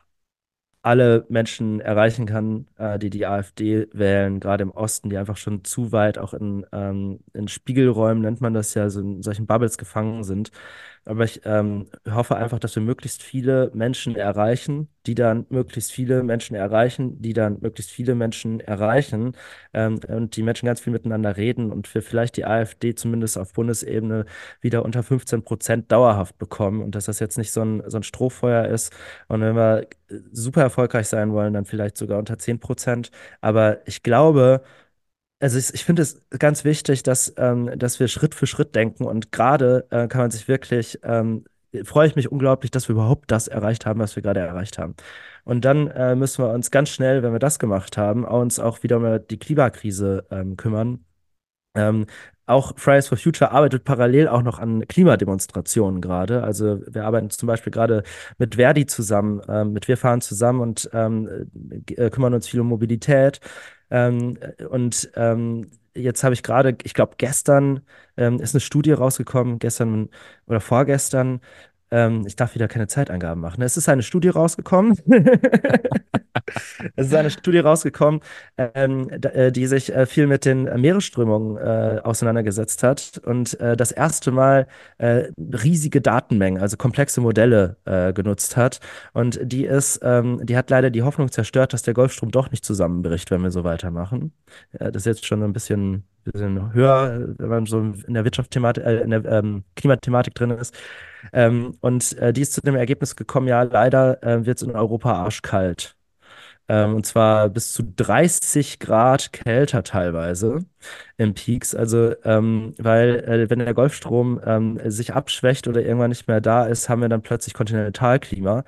Speaker 2: alle Menschen erreichen kann, äh, die die AfD wählen, gerade im Osten, die einfach schon zu weit auch in, ähm, in Spiegelräumen, nennt man das ja, so in solchen Bubbles gefangen sind. Aber ich ähm, hoffe einfach, dass wir möglichst viele Menschen erreichen, die dann möglichst viele Menschen erreichen, die dann möglichst viele Menschen erreichen ähm, und die Menschen ganz viel miteinander reden und wir vielleicht die AfD zumindest auf Bundesebene wieder unter 15 Prozent dauerhaft bekommen und dass das jetzt nicht so ein, so ein Strohfeuer ist. Und wenn wir super erfolgreich sein wollen, dann vielleicht sogar unter 10 Prozent. Aber ich glaube, also ich, ich finde es ganz wichtig, dass, ähm, dass wir Schritt für Schritt denken und gerade äh, kann man sich wirklich, ähm, freue ich mich unglaublich, dass wir überhaupt das erreicht haben, was wir gerade erreicht haben. Und dann äh, müssen wir uns ganz schnell, wenn wir das gemacht haben, uns auch wieder um die Klimakrise ähm, kümmern. Ähm, auch Fridays for Future arbeitet parallel auch noch an Klimademonstrationen gerade. Also wir arbeiten zum Beispiel gerade mit Verdi zusammen, ähm, mit Wir fahren zusammen und ähm, äh, kümmern uns viel um Mobilität. Ähm, und ähm, jetzt habe ich gerade, ich glaube gestern ähm, ist eine Studie rausgekommen, gestern oder vorgestern. Ähm, ich darf wieder keine Zeitangaben machen. Es ist eine Studie rausgekommen. Es ist eine Studie rausgekommen, ähm, äh, die sich äh, viel mit den Meeresströmungen äh, auseinandergesetzt hat und äh, das erste Mal äh, riesige Datenmengen, also komplexe Modelle äh, genutzt hat. Und die ist, ähm, die hat leider die Hoffnung zerstört, dass der Golfstrom doch nicht zusammenbricht, wenn wir so weitermachen. Äh, das ist jetzt schon ein bisschen, bisschen höher, wenn man so in der Wirtschaftsthematik, äh, in der ähm, Klimathematik drin ist. Ähm, und äh, die ist zu dem Ergebnis gekommen, ja, leider äh, wird es in Europa arschkalt. Ähm, und zwar bis zu 30 Grad kälter teilweise im Peaks. Also, ähm, weil, äh, wenn der Golfstrom ähm, sich abschwächt oder irgendwann nicht mehr da ist, haben wir dann plötzlich Kontinentalklima.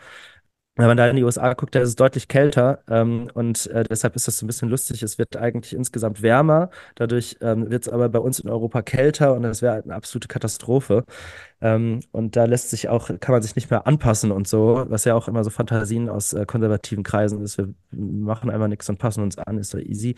Speaker 2: Wenn man da in die USA guckt, da ist es deutlich kälter ähm, und äh, deshalb ist das so ein bisschen lustig. Es wird eigentlich insgesamt wärmer, dadurch ähm, wird es aber bei uns in Europa kälter und das wäre halt eine absolute Katastrophe. Ähm, und da lässt sich auch, kann man sich nicht mehr anpassen und so, was ja auch immer so Fantasien aus äh, konservativen Kreisen ist. Wir machen einfach nichts und passen uns an, ist doch easy.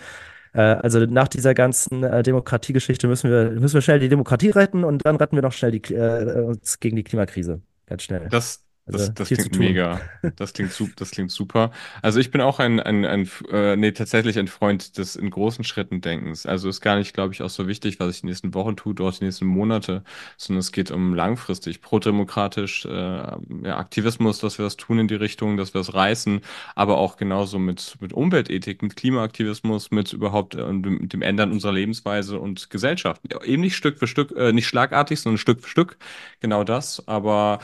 Speaker 2: Äh, also nach dieser ganzen äh, Demokratiegeschichte müssen wir, müssen wir schnell die Demokratie retten und dann retten wir noch schnell die, äh, uns gegen die Klimakrise. Ganz schnell.
Speaker 1: Das,
Speaker 2: Also
Speaker 1: das, das klingt mega. Das klingt, su das klingt super. Also ich bin auch ein, ein, ein äh, nee, tatsächlich ein Freund des in großen Schritten Denkens. Also ist gar nicht, glaube ich, auch so wichtig, was ich die nächsten Wochen tue, dort die nächsten Monate, sondern es geht um langfristig, prodemokratisch, äh, ja, Aktivismus, dass wir das tun in die Richtung, dass wir es reißen, aber auch genauso mit, mit Umweltethik, mit Klimaaktivismus, mit überhaupt äh, dem, dem Ändern unserer Lebensweise und Gesellschaft. Eben nicht Stück für Stück, äh, nicht schlagartig, sondern Stück für Stück, genau das, aber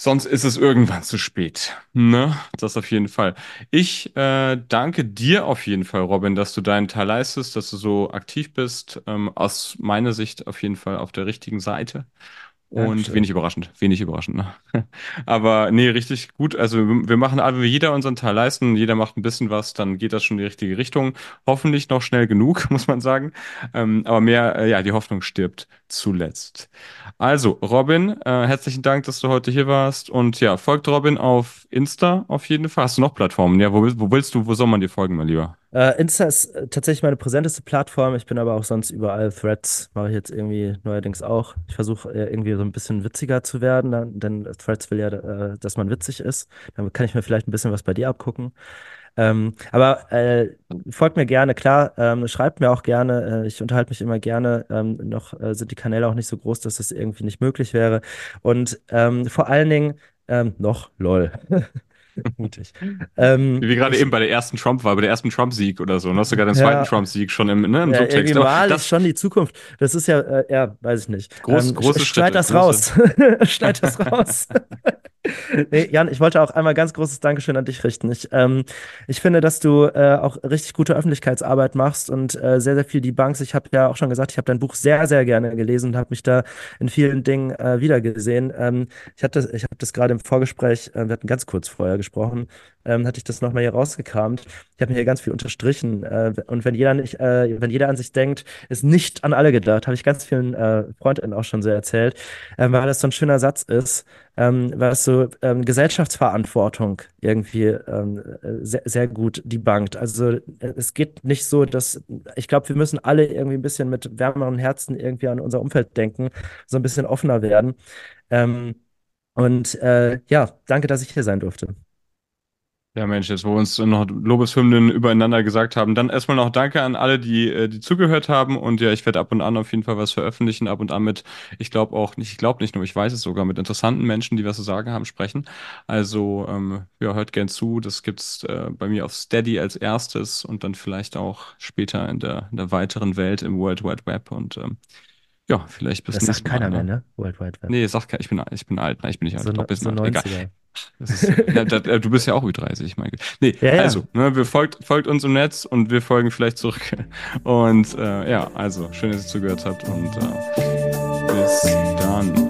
Speaker 1: Sonst ist es irgendwann zu spät. Ne? Das auf jeden Fall. Ich äh, danke dir auf jeden Fall, Robin, dass du deinen Teil leistest, dass du so aktiv bist. Ähm, aus meiner Sicht auf jeden Fall auf der richtigen Seite. Und
Speaker 2: Dankeschön.
Speaker 1: wenig überraschend, wenig überraschend. Ne? Aber nee, richtig gut. Also wir wir machen alle, jeder unseren Teil leisten, jeder macht ein bisschen was, dann geht das schon in die richtige Richtung. Hoffentlich noch schnell genug, muss man sagen. Ähm, aber mehr, äh, ja, die Hoffnung stirbt zuletzt. Also, Robin, äh, herzlichen Dank, dass du heute hier warst. Und ja, folgt Robin auf Insta auf jeden Fall. Hast du noch Plattformen? Ja, wo, wo willst du, wo soll man dir folgen, mein Lieber?
Speaker 2: Äh, Insta ist äh, tatsächlich meine präsenteste Plattform. Ich bin aber auch sonst überall. Threads mache ich jetzt irgendwie neuerdings auch. Ich versuche äh, irgendwie so ein bisschen witziger zu werden, denn Threads will ja, äh, dass man witzig ist. Dann kann ich mir vielleicht ein bisschen was bei dir abgucken. Ähm, aber äh, folgt mir gerne, klar, ähm, schreibt mir auch gerne. Äh, ich unterhalte mich immer gerne. Ähm, noch äh, sind die Kanäle auch nicht so groß, dass das irgendwie nicht möglich wäre. Und ähm, vor allen Dingen, ähm, noch, lol. Mutig.
Speaker 1: Ähm, Wie gerade eben bei der ersten Trump-Wahl, bei der ersten Trump-Sieg oder so. Du hast sogar den zweiten Trump-Sieg schon im, ne, im
Speaker 2: ja, Subtext. Mal das ist schon die Zukunft. Das ist ja, äh, ja, weiß ich nicht.
Speaker 1: Groß, ähm, große
Speaker 2: Schneid das raus. Schneid das raus. nee, Jan, ich wollte auch einmal ganz großes Dankeschön an dich richten. Ich, ähm, ich finde, dass du äh, auch richtig gute Öffentlichkeitsarbeit machst und äh, sehr, sehr viel die Banks. Ich habe ja auch schon gesagt, ich habe dein Buch sehr, sehr gerne gelesen und habe mich da in vielen Dingen äh, wiedergesehen. Ähm, ich hatte, ich habe das gerade im Vorgespräch, äh, wir hatten ganz kurz vorher gesprochen, ähm, hatte ich das nochmal hier rausgekramt. Ich habe mir hier ganz viel unterstrichen. Äh, und wenn jeder nicht, äh, wenn jeder an sich denkt, ist nicht an alle gedacht, habe ich ganz vielen äh, Freundinnen auch schon so erzählt, äh, weil das so ein schöner Satz ist, ähm, was so ähm, Gesellschaftsverantwortung irgendwie ähm, sehr, sehr gut debunked. Also äh, es geht nicht so, dass ich glaube, wir müssen alle irgendwie ein bisschen mit wärmeren Herzen irgendwie an unser Umfeld denken, so ein bisschen offener werden. Ähm, und äh, ja, danke, dass ich hier sein durfte.
Speaker 1: Ja, Mensch, jetzt wo wir uns noch Lobeshymnen übereinander gesagt haben, dann erstmal noch Danke an alle, die, äh, die zugehört haben. Und ja, ich werde ab und an auf jeden Fall was veröffentlichen, ab und an mit, ich glaube auch nicht, ich glaube nicht nur, ich weiß es sogar, mit interessanten Menschen, die was zu sagen haben, sprechen. Also, ähm, ja, hört gern zu. Das gibt's äh, bei mir auf Steady als erstes und dann vielleicht auch später in der, in der weiteren Welt im World Wide Web. Und ähm, ja, vielleicht bis
Speaker 2: das sagt keiner
Speaker 1: ne?
Speaker 2: mehr, ne? World Wide
Speaker 1: Web. Nee, sagt keiner. Ich bin, ich bin alt. Nein, ich bin nicht alt.
Speaker 2: So,
Speaker 1: ich
Speaker 2: glaub, so 90er. Egal.
Speaker 1: Ist, ja, da, du bist ja auch Ü30, ich meine. Nee, ja, ja. also, ne, wir folgt, folgt uns im Netz und wir folgen vielleicht zurück. Und äh, ja, also, schön, dass ihr zugehört habt und äh, bis dann.